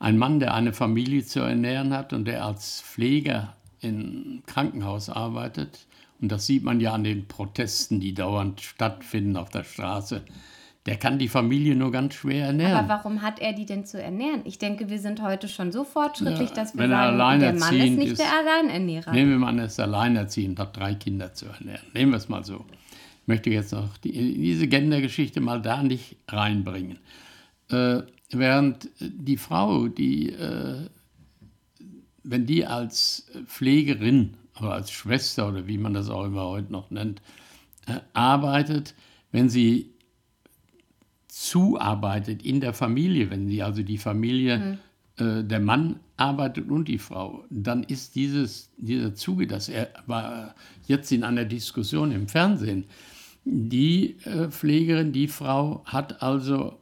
Ein Mann, der eine Familie zu ernähren hat und der als Pfleger im Krankenhaus arbeitet und das sieht man ja an den Protesten, die dauernd stattfinden auf der Straße, der kann die Familie nur ganz schwer ernähren. Aber warum hat er die denn zu ernähren? Ich denke, wir sind heute schon so fortschrittlich, Ja, dass wir sagen, der Mann ist nicht ist- der Alleinernährer. Nehmen wir mal an, er ist alleinerziehend, hat drei Kinder zu ernähren. Nehmen wir es mal so. Ich möchte jetzt noch die, diese Gendergeschichte mal da nicht reinbringen. Äh, während die Frau, die, äh, wenn die als Pflegerin oder als Schwester oder wie man das auch immer heute noch nennt, äh, arbeitet, wenn sie zuarbeitet in der Familie, wenn sie also die Familie, äh, der Mann arbeitet und die Frau, dann ist dieses, dieser Zuge, das er war jetzt in einer Diskussion im Fernsehen, die äh, Pflegerin, die Frau hat also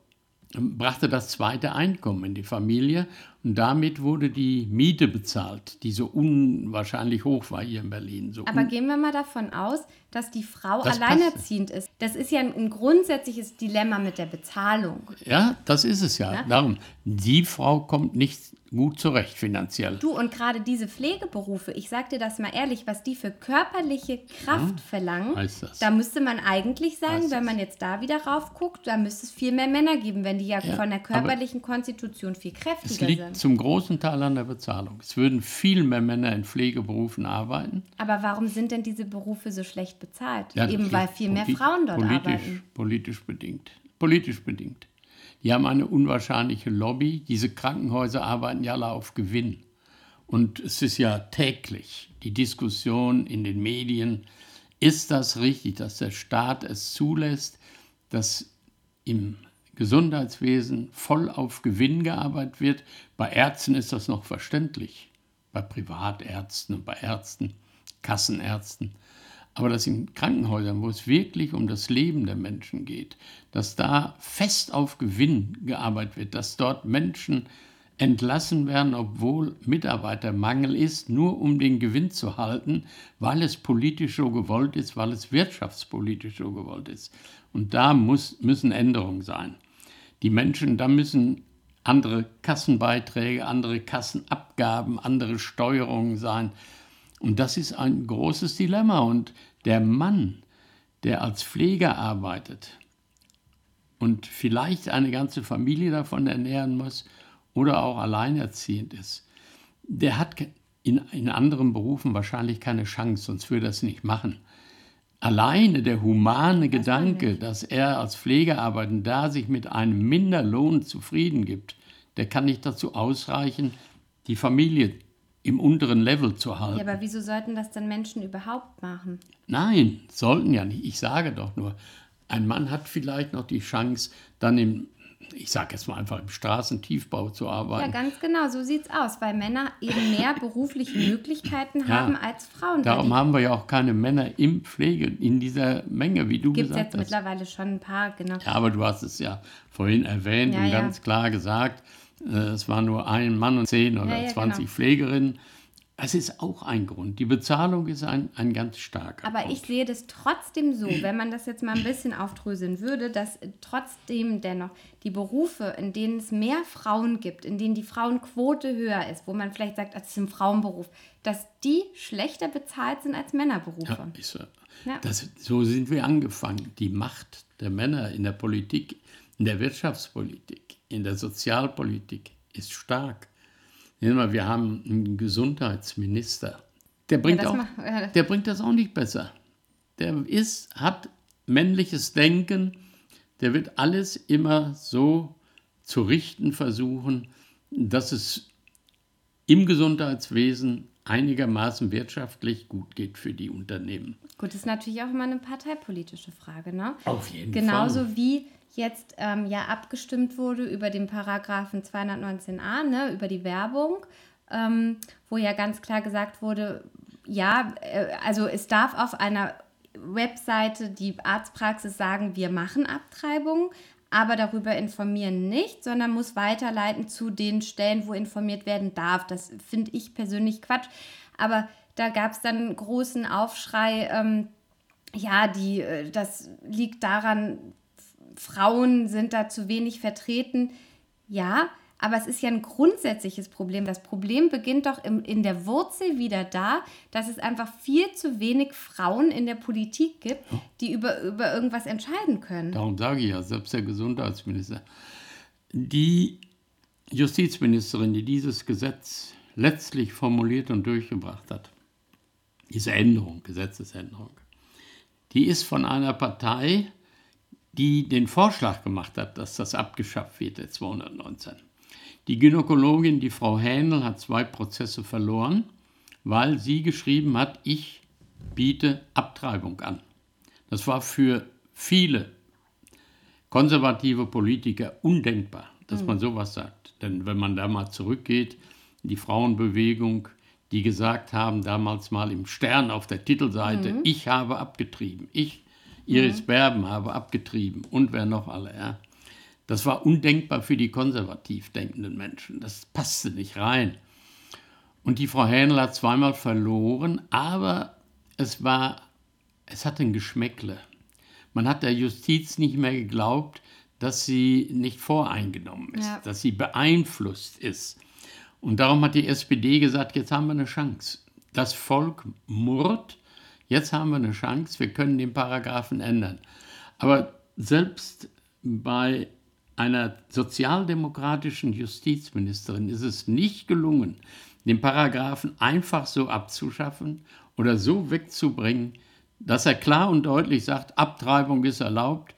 brachte das zweite Einkommen in die Familie und damit wurde die Miete bezahlt, die so unwahrscheinlich hoch war hier in Berlin. So Aber gehen wir mal davon aus, dass die Frau Das alleinerziehend ist. Das ist ja ein, ein grundsätzliches Dilemma mit der Bezahlung. ja, das ist es ja. Ja. Darum, die Frau kommt nicht gut zurecht finanziell. Du und gerade diese Pflegeberufe, ich sag dir das mal ehrlich, was die für körperliche Kraft verlangen, heißt das. da müsste man eigentlich sagen, wenn man jetzt da wieder rauf guckt, da müsste es viel mehr Männer geben, wenn die ja, Ja, von der körperlichen Konstitution viel Es kräftiger liegt sind. zum großen Teil an der Bezahlung. Es würden viel mehr Männer in Pflegeberufen arbeiten. Aber warum sind denn diese Berufe so schlecht bezahlt? Ja, Eben weil viel mehr Frauen dort politisch, arbeiten. Politisch bedingt. Politisch bedingt. Die haben eine unwahrscheinliche Lobby. Diese Krankenhäuser arbeiten ja alle auf Gewinn. Und es ist ja täglich die Diskussion in den Medien, ist das richtig, dass der Staat es zulässt, dass im Gesundheitswesen voll auf Gewinn gearbeitet wird. Bei Ärzten ist das noch verständlich, bei Privatärzten und bei Ärzten, Kassenärzten. Aber dass in Krankenhäusern, wo es wirklich um das Leben der Menschen geht, dass da fest auf Gewinn gearbeitet wird, dass dort Menschen entlassen werden, obwohl Mitarbeitermangel ist, nur um den Gewinn zu halten, weil es politisch so gewollt ist, weil es wirtschaftspolitisch so gewollt ist. Und da muss, müssen Änderungen sein. Die Menschen, da müssen andere Kassenbeiträge, andere Kassenabgaben, andere Steuerungen sein. Und das ist ein großes Dilemma. Und der Mann, der als Pfleger arbeitet und vielleicht eine ganze Familie davon ernähren muss oder auch alleinerziehend ist, der hat in, in anderen Berufen wahrscheinlich keine Chance, sonst würde er es nicht machen. Alleine der humane Gedanke, dass er als Pfleger arbeiten da sich mit einem Minderlohn zufrieden gibt, der kann nicht dazu ausreichen, die Familie im unteren Level zu halten. Ja, aber wieso sollten das denn Menschen überhaupt machen? Nein, sollten ja nicht. Ich sage doch nur, ein Mann hat vielleicht noch die Chance, dann im, ich sage jetzt mal einfach im Straßentiefbau zu Ja, arbeiten. ganz genau, so sieht's aus, weil Männer eben mehr berufliche Möglichkeiten Ja. haben als Frauen. Darum haben wir ja auch keine Männer im Pflege in dieser Menge, wie du Gibt es gesagt jetzt hast. mittlerweile schon ein paar, genau. Ja, aber du hast es ja vorhin erwähnt Ja, und ja. ganz klar gesagt, es war nur ein Mann und zehn oder Ja, ja, 20 genau. Pflegerinnen. Es ist auch ein Grund. Die Bezahlung ist ein, ein ganz starker Aber Grund. ich sehe das trotzdem so, wenn man das jetzt mal ein bisschen aufdröseln würde, dass trotzdem dennoch die Berufe, in denen es mehr Frauen gibt, in denen die Frauenquote höher ist, wo man vielleicht sagt, das ist ein Frauenberuf, dass die schlechter bezahlt sind als Männerberufe. Ja, ist so. Ja. Das, so sind wir angefangen. Die Macht der Männer in der Politik, in der Wirtschaftspolitik, in der Sozialpolitik ist stark. Nehmen wir, wir haben einen Gesundheitsminister. Der bringt, das auch, macht- ja. der bringt das auch nicht besser. Der ist, hat männliches Denken, der wird alles immer so zu richten versuchen, dass es im Gesundheitswesen einigermaßen wirtschaftlich gut geht für die Unternehmen. Gut, das ist natürlich auch immer eine parteipolitische Frage, ne? Auf jeden Genauso Fall. wie jetzt ähm, ja abgestimmt wurde über den Paragraphen 219a, ne, über die Werbung, ähm, wo ja ganz klar gesagt wurde, ja, äh, also es darf auf einer Webseite die Arztpraxis sagen, wir machen Abtreibung, aber darüber informieren nicht, sondern muss weiterleiten zu den Stellen, wo informiert werden darf. Das finde ich persönlich Quatsch. Aber da gab es dann großen Aufschrei, ähm, ja, die, äh, das liegt daran, Frauen sind da zu wenig vertreten. Ja, Aber es ist ja ein grundsätzliches Problem. Das Problem beginnt doch im, in der Wurzel wieder da, dass es einfach viel zu wenig Frauen in der Politik gibt, die über, über irgendwas entscheiden können. Darum sage ich ja, selbst der Gesundheitsminister. Die Justizministerin, die dieses Gesetz letztlich formuliert und durchgebracht hat, diese Änderung, Gesetzesänderung, die ist von einer Partei, die den Vorschlag gemacht hat, dass das abgeschafft wird, der 219. Die Gynäkologin, die Frau Hähnel, hat zwei Prozesse verloren, weil sie geschrieben hat, ich biete Abtreibung an. Das war für viele konservative Politiker undenkbar, dass man sowas sagt. Denn wenn man da mal zurückgeht, die Frauenbewegung, die gesagt haben, damals mal im Stern auf der Titelseite, ich habe abgetrieben, ich, Iris Berben, habe abgetrieben und wer noch alle, ja. Das war undenkbar für die konservativ denkenden Menschen. Das passte nicht rein. Und die Frau Hähnel hat zweimal verloren, aber es war, es hatte ein Geschmäckle. Man hat der Justiz nicht mehr geglaubt, dass sie nicht voreingenommen ist, Ja. dass sie beeinflusst ist. Und darum hat die SPD gesagt, jetzt haben wir eine Chance. Das Volk murrt, jetzt haben wir eine Chance, wir können den Paragraphen ändern. Aber selbst bei einer sozialdemokratischen Justizministerin ist es nicht gelungen, den Paragraphen einfach so abzuschaffen oder so wegzubringen, dass er klar und deutlich sagt, Abtreibung ist erlaubt,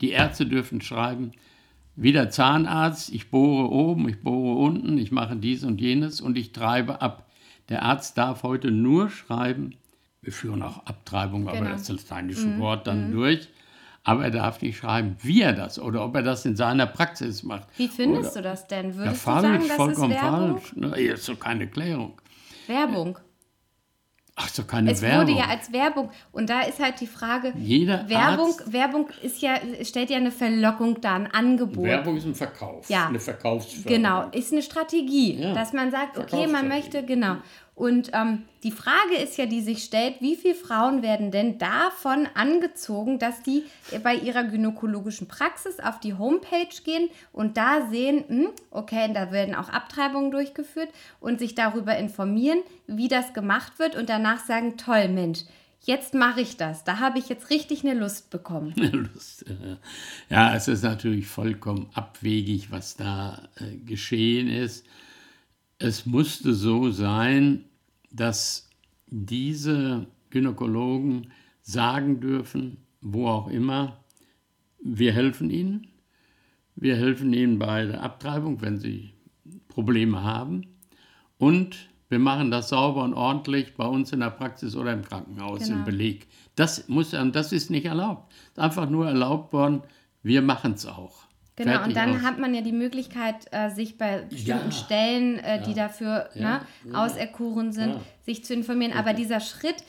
die Ärzte dürfen schreiben, wie der Zahnarzt, ich bohre oben, ich bohre unten, ich mache dies und jenes und ich treibe ab. Der Arzt darf heute nur schreiben, führen auch Abtreibung, aber Genau. das lateinische Wort dann durch, aber er darf nicht schreiben, wie er das oder ob er das in seiner Praxis macht. Wie findest oder, du das denn? Ja, Würdest falsch, du sagen, das vollkommen ist Werbung? falsch. Ne, hier ist doch keine Klärung. Werbung. Ach, doch keine Es Werbung. wurde ja als Werbung. Und da ist halt die Frage, Jeder Werbung, Arzt, Werbung ist ja, stellt ja eine Verlockung dar, ein Angebot. Werbung ist ein Verkauf, Ja. eine Verkaufsförderung. Genau, ist eine Strategie, Ja. dass man sagt, okay, man möchte, genau. Und ähm, die Frage ist ja, die sich stellt, wie viele Frauen werden denn davon angezogen, dass die bei ihrer gynäkologischen Praxis auf die Homepage gehen und da sehen, hm, okay, da werden auch Abtreibungen durchgeführt und sich darüber informieren, wie das gemacht wird und danach sagen, toll, Mensch, jetzt mache ich das. Da habe ich jetzt richtig eine Lust bekommen. Lust. äh, Ja, es ist natürlich vollkommen abwegig, was da äh, geschehen ist. Es musste so sein, dass diese Gynäkologen sagen dürfen, wo auch immer, wir helfen ihnen. Wir helfen ihnen bei der Abtreibung, wenn sie Probleme haben. Und wir machen das sauber und ordentlich bei uns in der Praxis oder im Krankenhaus Genau. im Beleg. Das, muss, das ist nicht erlaubt. Es ist einfach nur erlaubt worden, wir machen es auch. Genau, Fertig und dann aus. hat man ja die Möglichkeit, äh, sich bei bestimmten Ja. Stellen, äh, die dafür Ja. ne, auserkoren sind, Ja. sich zu informieren. Aber dieser Schritt,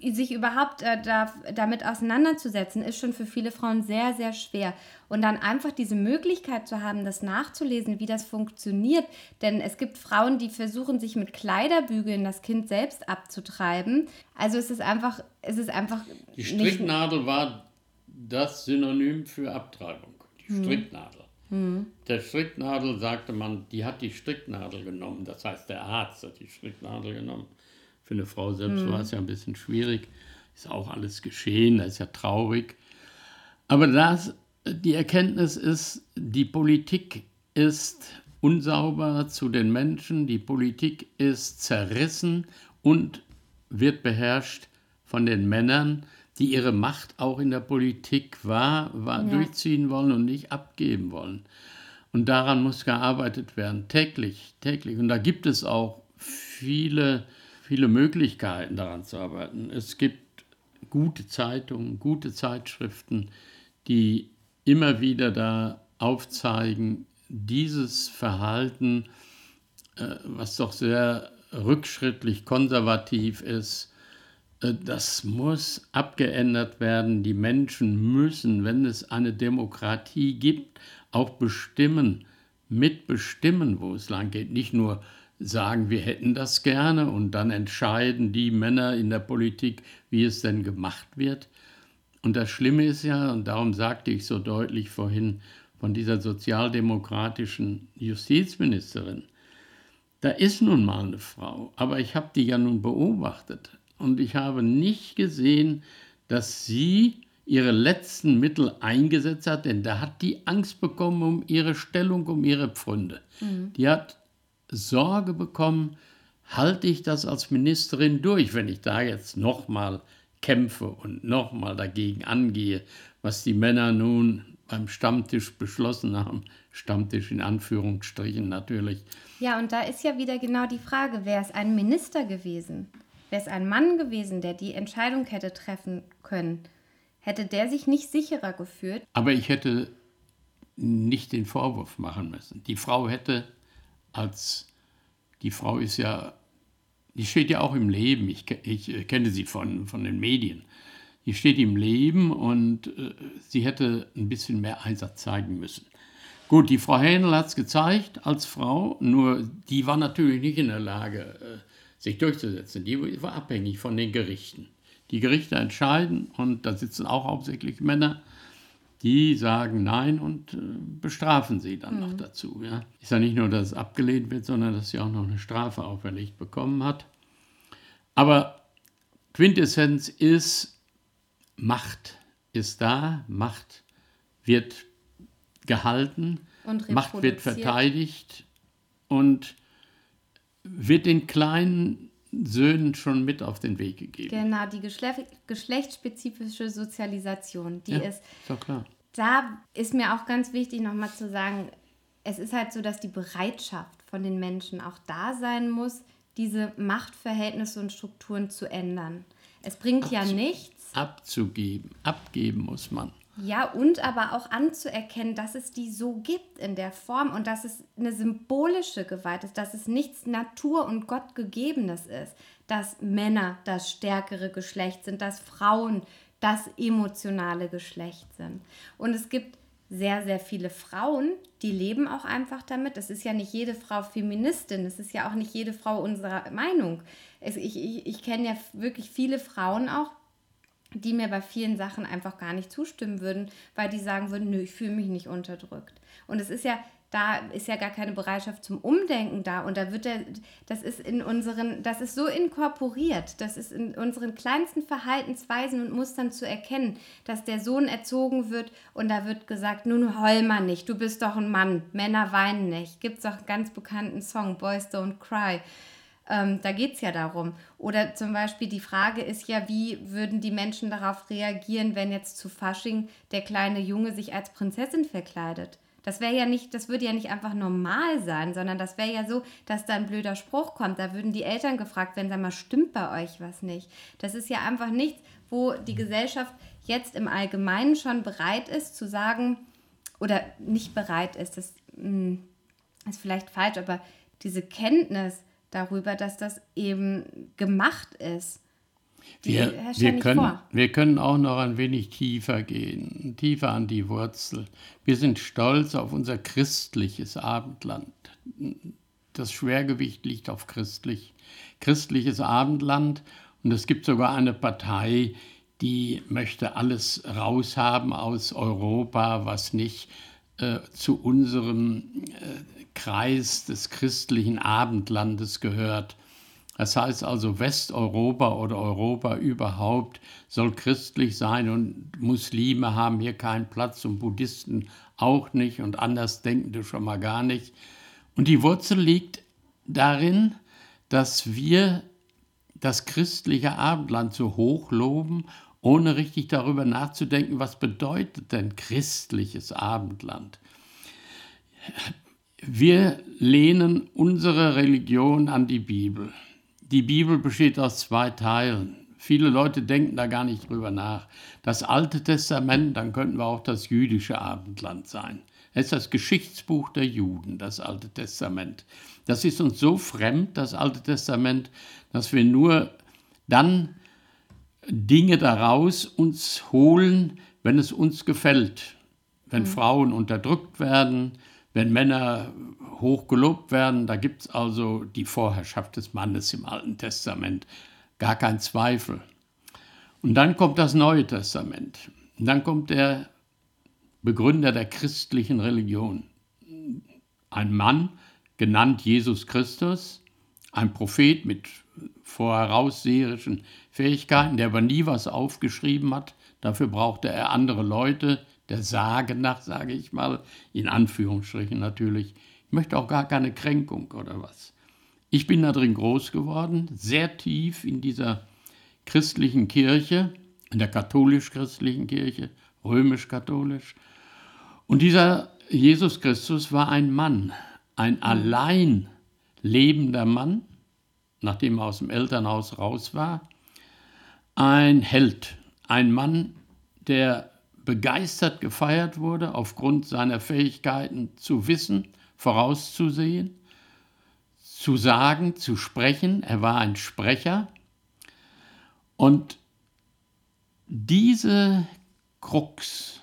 äh, sich überhaupt äh, da, damit auseinanderzusetzen, ist schon für viele Frauen sehr, sehr schwer. Und dann einfach diese Möglichkeit zu haben, das nachzulesen, wie das funktioniert. Denn es gibt Frauen, die versuchen, sich mit Kleiderbügeln das Kind selbst abzutreiben. Also es ist einfach, es ist einfach Die Stricknadel war das Synonym für Abtreibung. Mhm. Stricknadel. Der Stricknadel sagte man, die hat die Stricknadel genommen. Das heißt, der Arzt hat die Stricknadel genommen. Für eine Frau selbst Mhm. war es ja ein bisschen schwierig. Ist auch alles geschehen, das ist ja traurig. Aber das, die Erkenntnis ist, die Politik ist unsauber zu den Menschen, die Politik ist zerrissen und wird beherrscht von den Männern, die ihre Macht auch in der Politik wahr, wahr Ja. durchziehen wollen und nicht abgeben wollen. Und daran muss gearbeitet werden, täglich, täglich. Und da gibt es auch viele, viele Möglichkeiten, daran zu arbeiten. Es gibt gute Zeitungen, gute Zeitschriften, die immer wieder da aufzeigen, dieses Verhalten, äh, was doch sehr rückschrittlich konservativ ist, das muss abgeändert werden. Die Menschen müssen, wenn es eine Demokratie gibt, auch bestimmen, mitbestimmen, wo es lang geht. Nicht nur sagen, wir hätten das gerne und dann entscheiden die Männer in der Politik, wie es denn gemacht wird. Und das Schlimme ist ja, und darum sagte ich so deutlich vorhin, von dieser sozialdemokratischen Justizministerin, da ist nun mal eine Frau, aber ich habe die ja nun beobachtet und ich habe nicht gesehen, dass sie ihre letzten Mittel eingesetzt hat, denn da hat die Angst bekommen um ihre Stellung, um ihre Pfründe. Mhm. Die hat Sorge bekommen, halte ich das als Ministerin durch, wenn ich da jetzt nochmal kämpfe und nochmal dagegen angehe, was die Männer nun beim Stammtisch beschlossen haben. Stammtisch in Anführungsstrichen natürlich. Ja, und da ist ja wieder genau die Frage, wäre es ein Minister gewesen, wäre es ein Mann gewesen, der die Entscheidung hätte treffen können, hätte der sich nicht sicherer gefühlt. Aber ich hätte nicht den Vorwurf machen müssen. Die Frau hätte als, die Frau ist ja, die steht ja auch im Leben, ich, ich kenne sie von, von den Medien. Die steht im Leben und äh, sie hätte ein bisschen mehr Einsatz zeigen müssen. Gut, die Frau Hähnel hat es gezeigt als Frau, nur die war natürlich nicht in der Lage, äh, sich durchzusetzen. Die war abhängig von den Gerichten. Die Gerichte entscheiden und da sitzen auch hauptsächlich Männer, die sagen Nein und äh, bestrafen sie dann mhm. noch dazu. Ja. Ist ja nicht nur, dass es abgelehnt wird, sondern dass sie auch noch eine Strafe auferlegt bekommen hat. Aber Quintessenz ist, Macht ist da, Macht wird gehalten, Macht wird verteidigt und wird den kleinen Söhnen schon mit auf den Weg gegeben. Genau, die Geschle geschlechtsspezifische Sozialisation, die ja, ist. So klar. Da ist mir auch ganz wichtig, nochmal zu sagen, es ist halt so, dass die Bereitschaft von den Menschen auch da sein muss, diese Machtverhältnisse und Strukturen zu ändern. Es bringt Abzu ja nichts. Abzugeben, abgeben muss man. Ja, und aber auch anzuerkennen, dass es die so gibt in der Form und dass es eine symbolische Gewalt ist, dass es nichts Natur- und Gottgegebenes ist, dass Männer das stärkere Geschlecht sind, dass Frauen das emotionale Geschlecht sind. Und es gibt sehr, sehr viele Frauen, die leben auch einfach damit. Es ist ja nicht jede Frau Feministin, es ist ja auch nicht jede Frau unserer Meinung. Ich ich, ich kenne ja wirklich viele Frauen auch, die mir bei vielen Sachen einfach gar nicht zustimmen würden, weil die sagen würden, nö, ich fühle mich nicht unterdrückt. Und es ist ja, da ist ja gar keine Bereitschaft zum Umdenken da und da wird der, das ist in unseren, das ist so inkorporiert, das ist in unseren kleinsten Verhaltensweisen und Mustern zu erkennen, dass der Sohn erzogen wird und da wird gesagt, nun heul mal nicht, du bist doch ein Mann, Männer weinen nicht. Gibt es auch einen ganz bekannten Song, Boys Don't Cry. Ähm, da geht es ja darum. Oder zum Beispiel die Frage ist ja, wie würden die Menschen darauf reagieren, wenn jetzt zu Fasching der kleine Junge sich als Prinzessin verkleidet? Das wäre ja nicht, das würde ja nicht einfach normal sein, sondern das wäre ja so, dass da ein blöder Spruch kommt. Da würden die Eltern gefragt werden, sag mal, stimmt bei euch was nicht? Das ist ja einfach nichts, wo die Gesellschaft jetzt im Allgemeinen schon bereit ist zu sagen, oder nicht bereit ist, das mh, hm, ist vielleicht falsch, aber diese Kenntnis, darüber, dass das eben gemacht ist. wir, wir, können, wir können auch noch ein wenig tiefer gehen, tiefer an die Wurzel. Wir sind stolz auf unser christliches Abendland. Das Schwergewicht liegt auf christlich, christliches Abendland. Und es gibt sogar eine Partei, die möchte alles raushaben aus Europa, was nicht äh, zu unserem äh, Kreis des christlichen Abendlandes gehört. Das heißt also, Westeuropa oder Europa überhaupt soll christlich sein und Muslime haben hier keinen Platz und Buddhisten auch nicht und Andersdenkende schon mal gar nicht. Und die Wurzel liegt darin, dass wir das christliche Abendland so hoch loben, ohne richtig darüber nachzudenken, was bedeutet denn christliches Abendland. Wir lehnen unsere Religion an die Bibel. Die Bibel besteht aus zwei Teilen. Viele Leute denken da gar nicht drüber nach. Das Alte Testament, dann könnten wir auch das jüdische Abendland sein. Es ist das Geschichtsbuch der Juden, das Alte Testament. Das ist uns so fremd, das Alte Testament, dass wir nur dann Dinge daraus uns holen, wenn es uns gefällt. Wenn mhm. Frauen unterdrückt werden, wenn Männer hoch gelobt werden, da gibt es also die Vorherrschaft des Mannes im Alten Testament, gar kein Zweifel. Und dann kommt das Neue Testament. Und dann kommt der Begründer der christlichen Religion. Ein Mann, genannt Jesus Christus, ein Prophet mit vorausseherischen Fähigkeiten, der aber nie was aufgeschrieben hat. Dafür brauchte er andere Leute, der Sage nach, sage ich mal, in Anführungsstrichen natürlich. Ich möchte auch gar keine Kränkung oder was. Ich bin da drin groß geworden, sehr tief in dieser christlichen Kirche, in der katholisch-christlichen Kirche, römisch-katholisch. Und dieser Jesus Christus war ein Mann, ein allein lebender Mann, nachdem er aus dem Elternhaus raus war, ein Held, ein Mann, der begeistert gefeiert wurde aufgrund seiner Fähigkeiten zu wissen, vorauszusehen, zu sagen, zu sprechen. Er war ein Sprecher. Und diese Krux,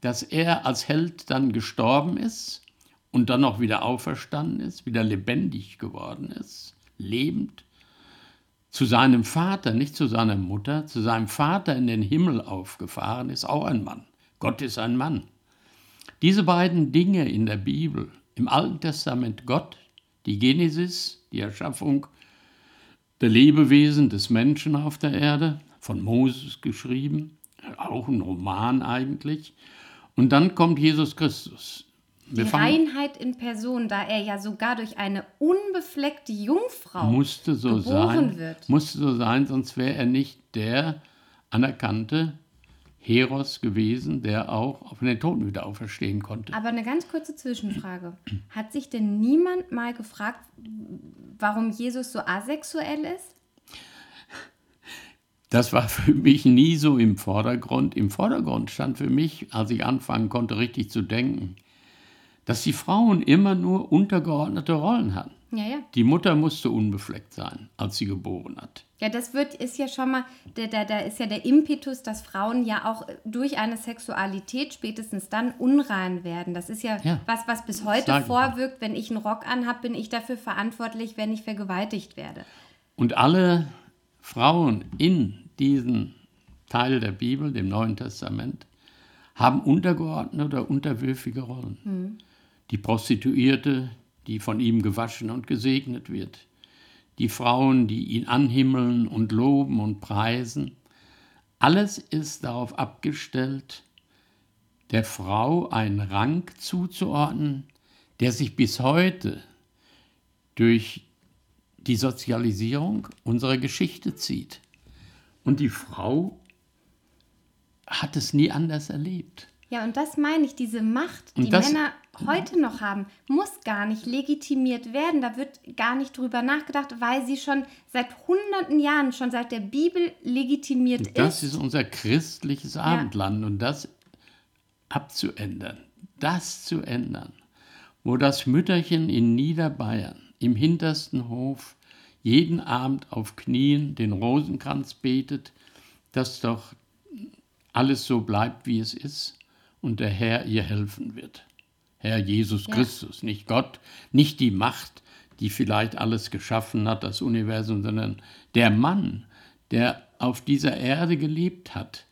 dass er als Held dann gestorben ist und dann auch wieder auferstanden ist, wieder lebendig geworden ist, lebend, zu seinem Vater, nicht zu seiner Mutter, zu seinem Vater in den Himmel aufgefahren ist, auch ein Mann. Gott ist ein Mann. Diese beiden Dinge in der Bibel, im Alten Testament Gott, die Genesis, die Erschaffung der Lebewesen, des Menschen auf der Erde, von Moses geschrieben, auch ein Roman eigentlich. Und dann kommt Jesus Christus. Wir die Reinheit in Person, da er ja sogar durch eine unbefleckte Jungfrau musste so geboren sein, wird. Musste so sein, sonst wäre er nicht der anerkannte Heros gewesen, der auch auf den Toten wieder auferstehen konnte. Aber eine ganz kurze Zwischenfrage. Hat sich denn niemand mal gefragt, warum Jesus so asexuell ist? Das war für mich nie so im Vordergrund. Im Vordergrund stand für mich, als ich anfangen konnte, richtig zu denken, dass die Frauen immer nur untergeordnete Rollen hatten. Ja, ja. Die Mutter musste unbefleckt sein, als sie geboren hat. Ja, das wird, ist ja schon mal, da der, der ist ja der Impetus, dass Frauen ja auch durch eine Sexualität spätestens dann unrein werden. Das ist ja, Ja, was, was bis heute sag ich vorwirkt. Wenn ich einen Rock anhab, bin ich dafür verantwortlich, wenn ich vergewaltigt werde. Und alle Frauen in diesem Teil der Bibel, dem Neuen Testament, haben untergeordnete oder unterwürfige Rollen. Die Prostituierte, die von ihm gewaschen und gesegnet wird. Die Frauen, die ihn anhimmeln und loben und preisen. Alles ist darauf abgestellt, der Frau einen Rang zuzuordnen, der sich bis heute durch die Sozialisierung unserer Geschichte zieht. Und die Frau hat es nie anders erlebt. Ja, und das meine ich, diese Macht, Und die das- Männer heute noch haben, muss gar nicht legitimiert werden. Da wird gar nicht drüber nachgedacht, weil sie schon seit hunderten Jahren, schon seit der Bibel legitimiert Das ist. ist unser christliches Abendland und das abzuändern, das zu ändern, wo das Mütterchen in Niederbayern im hintersten Hof jeden Abend auf Knien den Rosenkranz betet, dass doch alles so bleibt, wie es ist und der Herr ihr helfen wird. Herr Jesus Ja. Christus, nicht Gott, nicht die Macht, die vielleicht alles geschaffen hat, das Universum, sondern der Mann, der auf dieser Erde gelebt hat,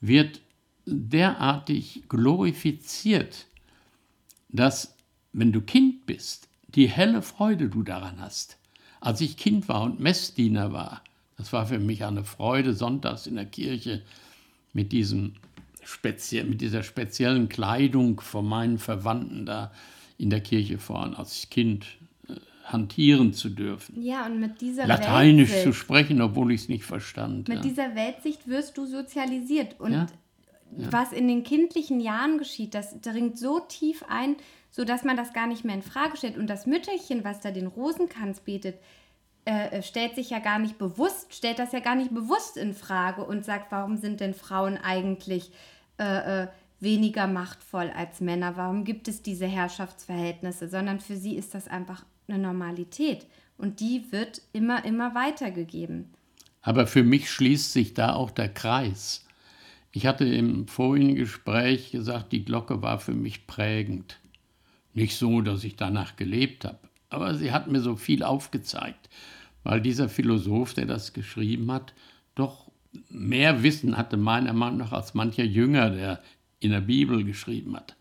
wird derartig glorifiziert, dass, wenn du Kind bist, die helle Freude du daran hast. Als ich Kind war und Messdiener war, das war für mich eine Freude, sonntags in der Kirche mit, diesem spezie mit dieser speziellen Kleidung von meinen Verwandten da in der Kirche vorn als Kind äh, hantieren zu dürfen. Ja, und mit dieser Lateinisch zu Weltsicht, sprechen, obwohl ich es nicht verstand. mit ja. dieser Weltsicht wirst du sozialisiert. Und Ja. was in den kindlichen Jahren geschieht, das dringt so tief ein, sodass man das gar nicht mehr in Frage stellt. Und das Mütterchen, was da den Rosenkranz betet, äh, äh, stellt sich ja gar nicht bewusst, stellt das ja gar nicht bewusst in Frage und sagt, warum sind denn Frauen eigentlich äh, äh, weniger machtvoll als Männer? Warum gibt es diese Herrschaftsverhältnisse? Sondern für sie ist das einfach eine Normalität. Und die wird immer, immer weitergegeben. Aber für mich schließt sich da auch der Kreis. Ich hatte im vorigen Gespräch gesagt, die Glocke war für mich prägend. Nicht so, dass ich danach gelebt habe, aber sie hat mir so viel aufgezeigt, weil dieser Philosoph, der das geschrieben hat, doch mehr Wissen hatte meiner Meinung nach als mancher Jünger, der in der Bibel geschrieben hat.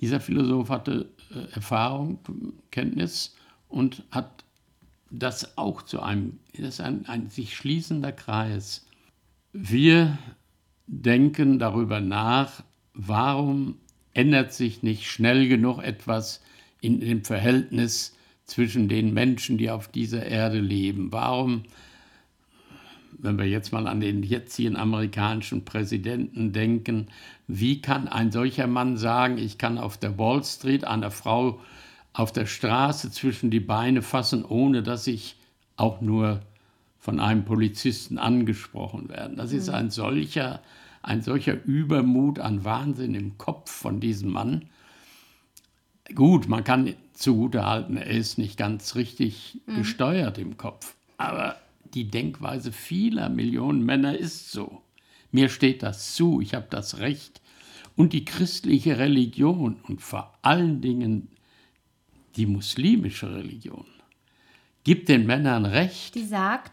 Dieser Philosoph hatte äh, Erfahrung, Kenntnis und hat das auch zu einem, das ist ein, ein sich schließender Kreis. Wir denken darüber nach, warum ändert sich nicht schnell genug etwas in dem Verhältnis zwischen den Menschen, die auf dieser Erde leben. Warum, wenn wir jetzt mal an den jetzigen amerikanischen Präsidenten denken, wie kann ein solcher Mann sagen, ich kann auf der Wall Street einer Frau auf der Straße zwischen die Beine fassen, ohne dass ich auch nur von einem Polizisten angesprochen werde. Das ist mhm. ein solcher, ein solcher Übermut an Wahnsinn im Kopf von diesem Mann. Gut, man kann zugutehalten, er ist nicht ganz richtig mhm. gesteuert im Kopf. Aber die Denkweise vieler Millionen Männer ist so. Mir steht das zu, ich habe das Recht. Und die christliche Religion und vor allen Dingen die muslimische Religion gibt den Männern Recht. Die sagt,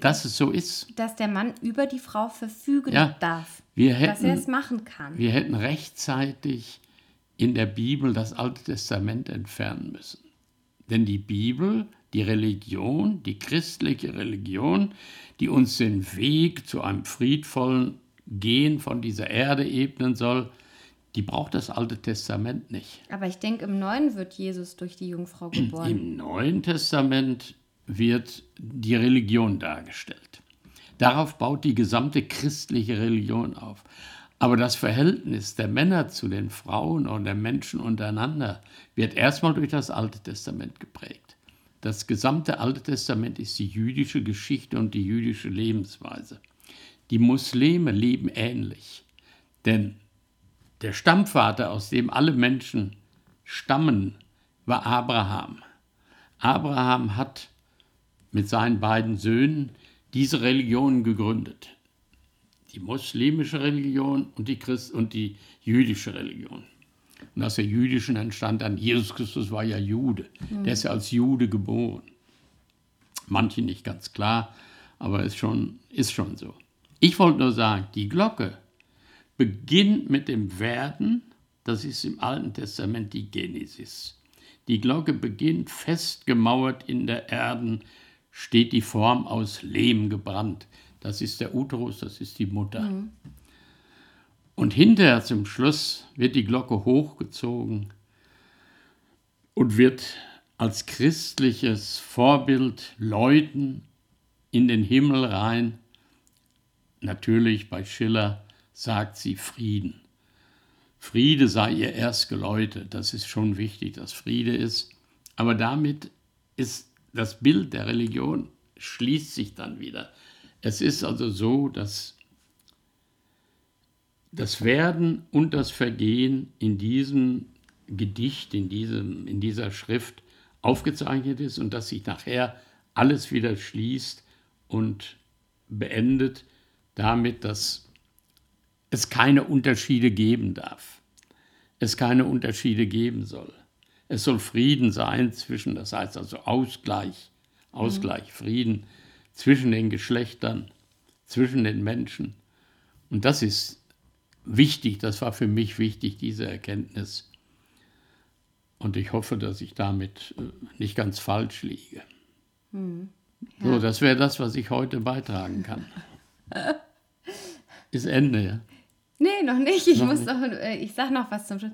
dass es so ist. Dass der Mann über die Frau verfügen ja, darf. Dass er es machen kann. Wir hätten rechtzeitig in der Bibel das Alte Testament entfernen müssen. Denn die Bibel, die Religion, die christliche Religion, die uns den Weg zu einem friedvollen Gehen von dieser Erde ebnen soll, die braucht das Alte Testament nicht. Aber ich denke, im Neuen wird Jesus durch die Jungfrau geboren. Im Neuen Testament wird die Religion dargestellt. Darauf baut die gesamte christliche Religion auf. Aber das Verhältnis der Männer zu den Frauen und der Menschen untereinander wird erstmal durch das Alte Testament geprägt. Das gesamte Alte Testament ist die jüdische Geschichte und die jüdische Lebensweise. Die Muslime leben ähnlich, denn der Stammvater, aus dem alle Menschen stammen, war Abraham. Abraham hat mit seinen beiden Söhnen diese Religion gegründet die muslimische Religion und die, Christ und die jüdische Religion. Und aus der jüdischen entstand dann, Jesus Christus war ja Jude. Mhm. Der ist ja als Jude geboren. Manche nicht ganz klar, aber ist schon, ist schon so. Ich wollte nur sagen, die Glocke beginnt mit dem Werden, das ist im Alten Testament die Genesis. Die Glocke beginnt festgemauert in der Erden, steht die Form aus Lehm gebrannt. Das ist der Uterus, das ist die Mutter. Mhm. Und hinterher zum Schluss wird die Glocke hochgezogen und wird als christliches Vorbild läuten in den Himmel rein. Natürlich bei Schiller sagt sie Frieden. Friede sei ihr erst geläutet. Das ist schon wichtig, dass Friede ist. Aber damit ist das Bild der Religion schließt sich dann wieder. Es ist also so, dass das Werden und das Vergehen in diesem Gedicht, in, diesem, in dieser Schrift aufgezeichnet ist und dass sich nachher alles wieder schließt und beendet damit, dass es keine Unterschiede geben darf. Es keine Unterschiede geben soll. Es soll Frieden sein zwischen, das heißt also Ausgleich, Ausgleich, mhm. Frieden zwischen den Geschlechtern, zwischen den Menschen. Und das ist wichtig, das war für mich wichtig, diese Erkenntnis. Und ich hoffe, dass ich damit äh, nicht ganz falsch liege. Hm. Ja. So, das wäre das, was ich heute beitragen kann. ist Ende, ja? Nee, noch nicht. Ich noch muss nicht. Noch, äh, ich sage noch was zum Schluss.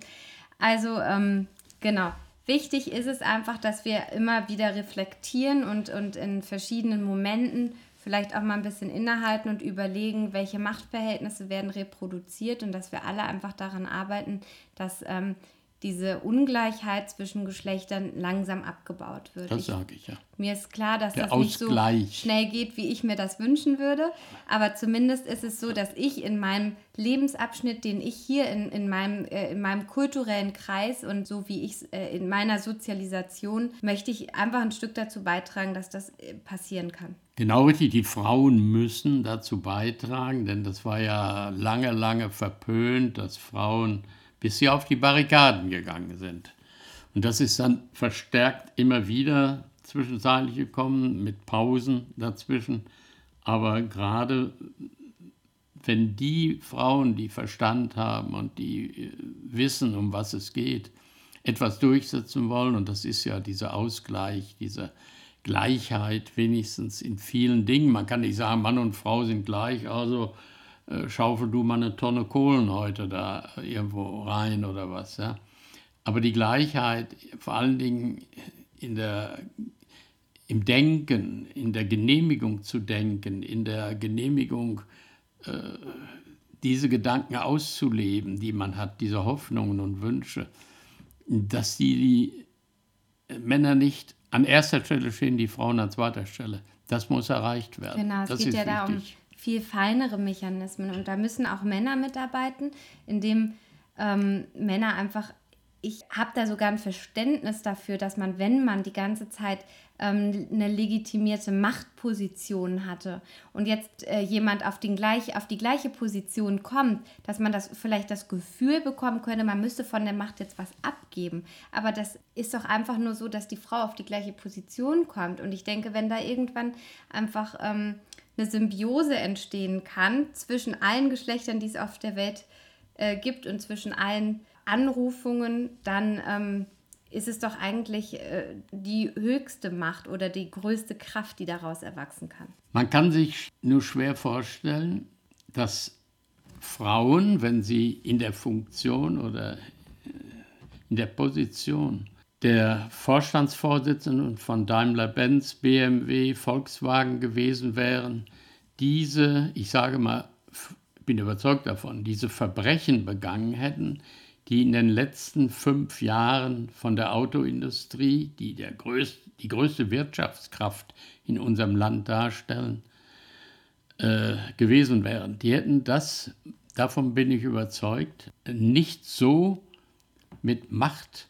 Also, ähm, genau. Wichtig ist es einfach, dass wir immer wieder reflektieren und, und in verschiedenen Momenten vielleicht auch mal ein bisschen innehalten und überlegen, welche Machtverhältnisse werden reproduziert und dass wir alle einfach daran arbeiten, dass ähm, diese Ungleichheit zwischen Geschlechtern langsam abgebaut wird. Das sage ich ja. Mir ist klar, dass Der das nicht so schnell geht, wie ich mir das wünschen würde. Aber zumindest ist es so, dass ich in meinem Lebensabschnitt, den ich hier in, in, meinem, äh, in meinem kulturellen Kreis und so wie ich es äh, in meiner Sozialisation, möchte ich einfach ein Stück dazu beitragen, dass das äh, passieren kann. Genau richtig, die Frauen müssen dazu beitragen, denn das war ja lange, lange verpönt, dass Frauen bis sie auf die Barrikaden gegangen sind. Und das ist dann verstärkt immer wieder zwischenzeitlich gekommen, mit Pausen dazwischen. Aber gerade wenn die Frauen, die Verstand haben und die äh, wissen, um was es geht, etwas durchsetzen wollen, und das ist ja dieser Ausgleich, diese Gleichheit wenigstens in vielen Dingen. Man kann nicht sagen, Mann und Frau sind gleich, also äh, schaufel du mal eine Tonne Kohlen heute da irgendwo rein oder was. Ja? Aber die Gleichheit, vor allen Dingen in der, im Denken, in der Genehmigung zu denken, in der Genehmigung, äh, diese Gedanken auszuleben, die man hat, diese Hoffnungen und Wünsche, dass die, die Männer nicht an erster Stelle stehen, die Frauen an zweiter Stelle. Das muss erreicht werden. Genau, es das geht ja wichtig. da um viel feinere Mechanismen. Und da müssen auch Männer mitarbeiten, indem ähm, Männer einfach ich habe da sogar ein Verständnis dafür, dass man, wenn man die ganze Zeit ähm, eine legitimierte Machtposition hatte und jetzt äh, jemand auf, den gleich, auf die gleiche Position kommt, dass man das vielleicht das Gefühl bekommen könnte, man müsste von der Macht jetzt was abgeben. Aber das ist doch einfach nur so, dass die Frau auf die gleiche Position kommt. Und ich denke, wenn da irgendwann einfach ähm, eine Symbiose entstehen kann zwischen allen Geschlechtern, die es auf der Welt äh, gibt und zwischen allen Anrufungen, dann ähm, ist es doch eigentlich äh, die höchste Macht oder die größte Kraft, die daraus erwachsen kann. Man kann sich nur schwer vorstellen, dass Frauen, wenn sie in der Funktion oder äh, in der Position der Vorstandsvorsitzenden von Daimler-Benz, BMW, Volkswagen gewesen wären, diese, ich sage mal, bin überzeugt davon, diese Verbrechen begangen hätten, die in den letzten fünf Jahren von der Autoindustrie, die der größte, die größte Wirtschaftskraft in unserem Land darstellen, äh, gewesen wären. Die hätten das, davon bin ich überzeugt, nicht so mit Macht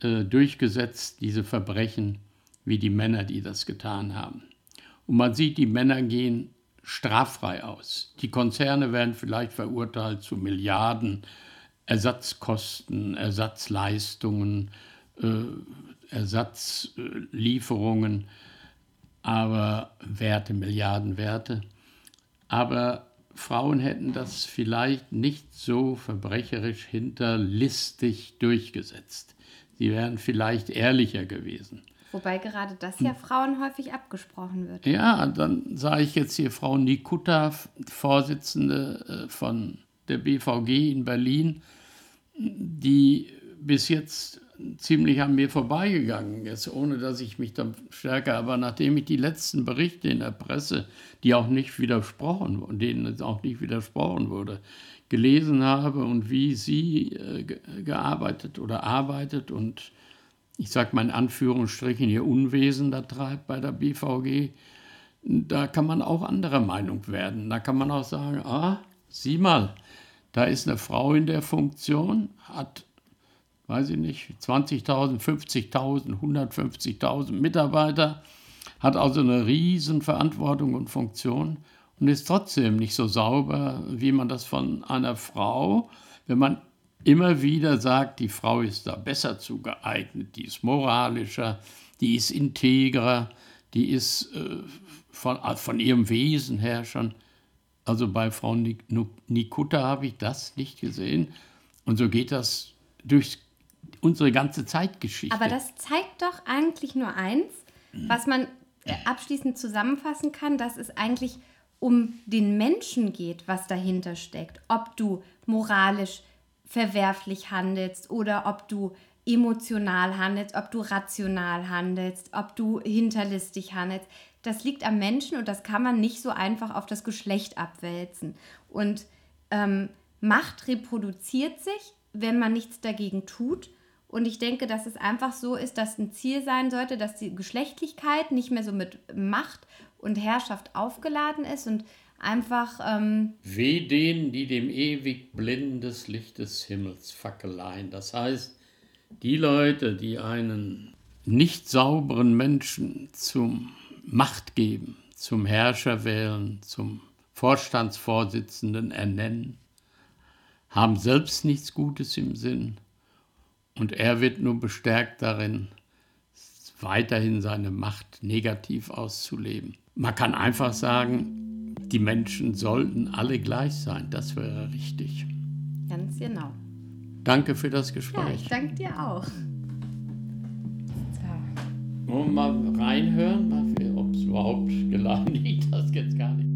äh, durchgesetzt, diese Verbrechen, wie die Männer, die das getan haben. Und man sieht, die Männer gehen straffrei aus. Die Konzerne werden vielleicht verurteilt zu Milliarden Ersatzkosten, Ersatzleistungen, äh, Ersatzlieferungen, aber Werte, Milliardenwerte. Aber Frauen hätten das vielleicht nicht so verbrecherisch hinterlistig durchgesetzt. Sie wären vielleicht ehrlicher gewesen. Wobei gerade das ja Frauen häufig abgesprochen wird. Ja, dann sah ich jetzt hier Frau Nikutta, Vorsitzende äh, von der BVG in Berlin, die bis jetzt ziemlich an mir vorbeigegangen ist, ohne dass ich mich dann stärker, aber nachdem ich die letzten Berichte in der Presse, die auch nicht widersprochen, denen auch nicht widersprochen wurde, gelesen habe und wie sie äh, gearbeitet oder arbeitet und ich sage mal in Anführungsstrichen ihr Unwesen da treibt bei der BVG, da kann man auch anderer Meinung werden. Da kann man auch sagen, ah, sieh mal, da ist eine Frau in der Funktion, hat, weiß ich nicht, 20.000, 50.000, 150.000 Mitarbeiter, hat also eine riesen Verantwortung und Funktion und ist trotzdem nicht so sauber, wie man das von einer Frau, wenn man immer wieder sagt, die Frau ist da besser zugeeignet, die ist moralischer, die ist integrer, die ist äh, von, von ihrem Wesen her schon also bei Frau Nikutta habe ich das nicht gesehen. Und so geht das durch unsere ganze Zeitgeschichte. Aber das zeigt doch eigentlich nur eins, was man äh, abschließend zusammenfassen kann, dass es eigentlich um den Menschen geht, was dahinter steckt. Ob du moralisch verwerflich handelst oder ob du emotional handelst, ob du rational handelst, ob du hinterlistig handelst das liegt am Menschen und das kann man nicht so einfach auf das Geschlecht abwälzen. Und ähm, Macht reproduziert sich, wenn man nichts dagegen tut. Und ich denke, dass es einfach so ist, dass ein Ziel sein sollte, dass die Geschlechtlichkeit nicht mehr so mit Macht und Herrschaft aufgeladen ist und einfach. Ähm Weh denen, die dem ewig blinden des Licht des Himmels fackeleien. Das heißt, die Leute, die einen nicht sauberen Menschen zum Macht geben, zum Herrscher wählen, zum Vorstandsvorsitzenden ernennen, haben selbst nichts Gutes im Sinn und er wird nur bestärkt darin, weiterhin seine Macht negativ auszuleben. Man kann einfach sagen, die Menschen sollten alle gleich sein. Das wäre richtig. Ganz genau. Danke für das Gespräch. Ja, ich danke dir auch. So. Wollen wir mal reinhören, es überhaupt geladen liegt? Das jetzt gar nicht.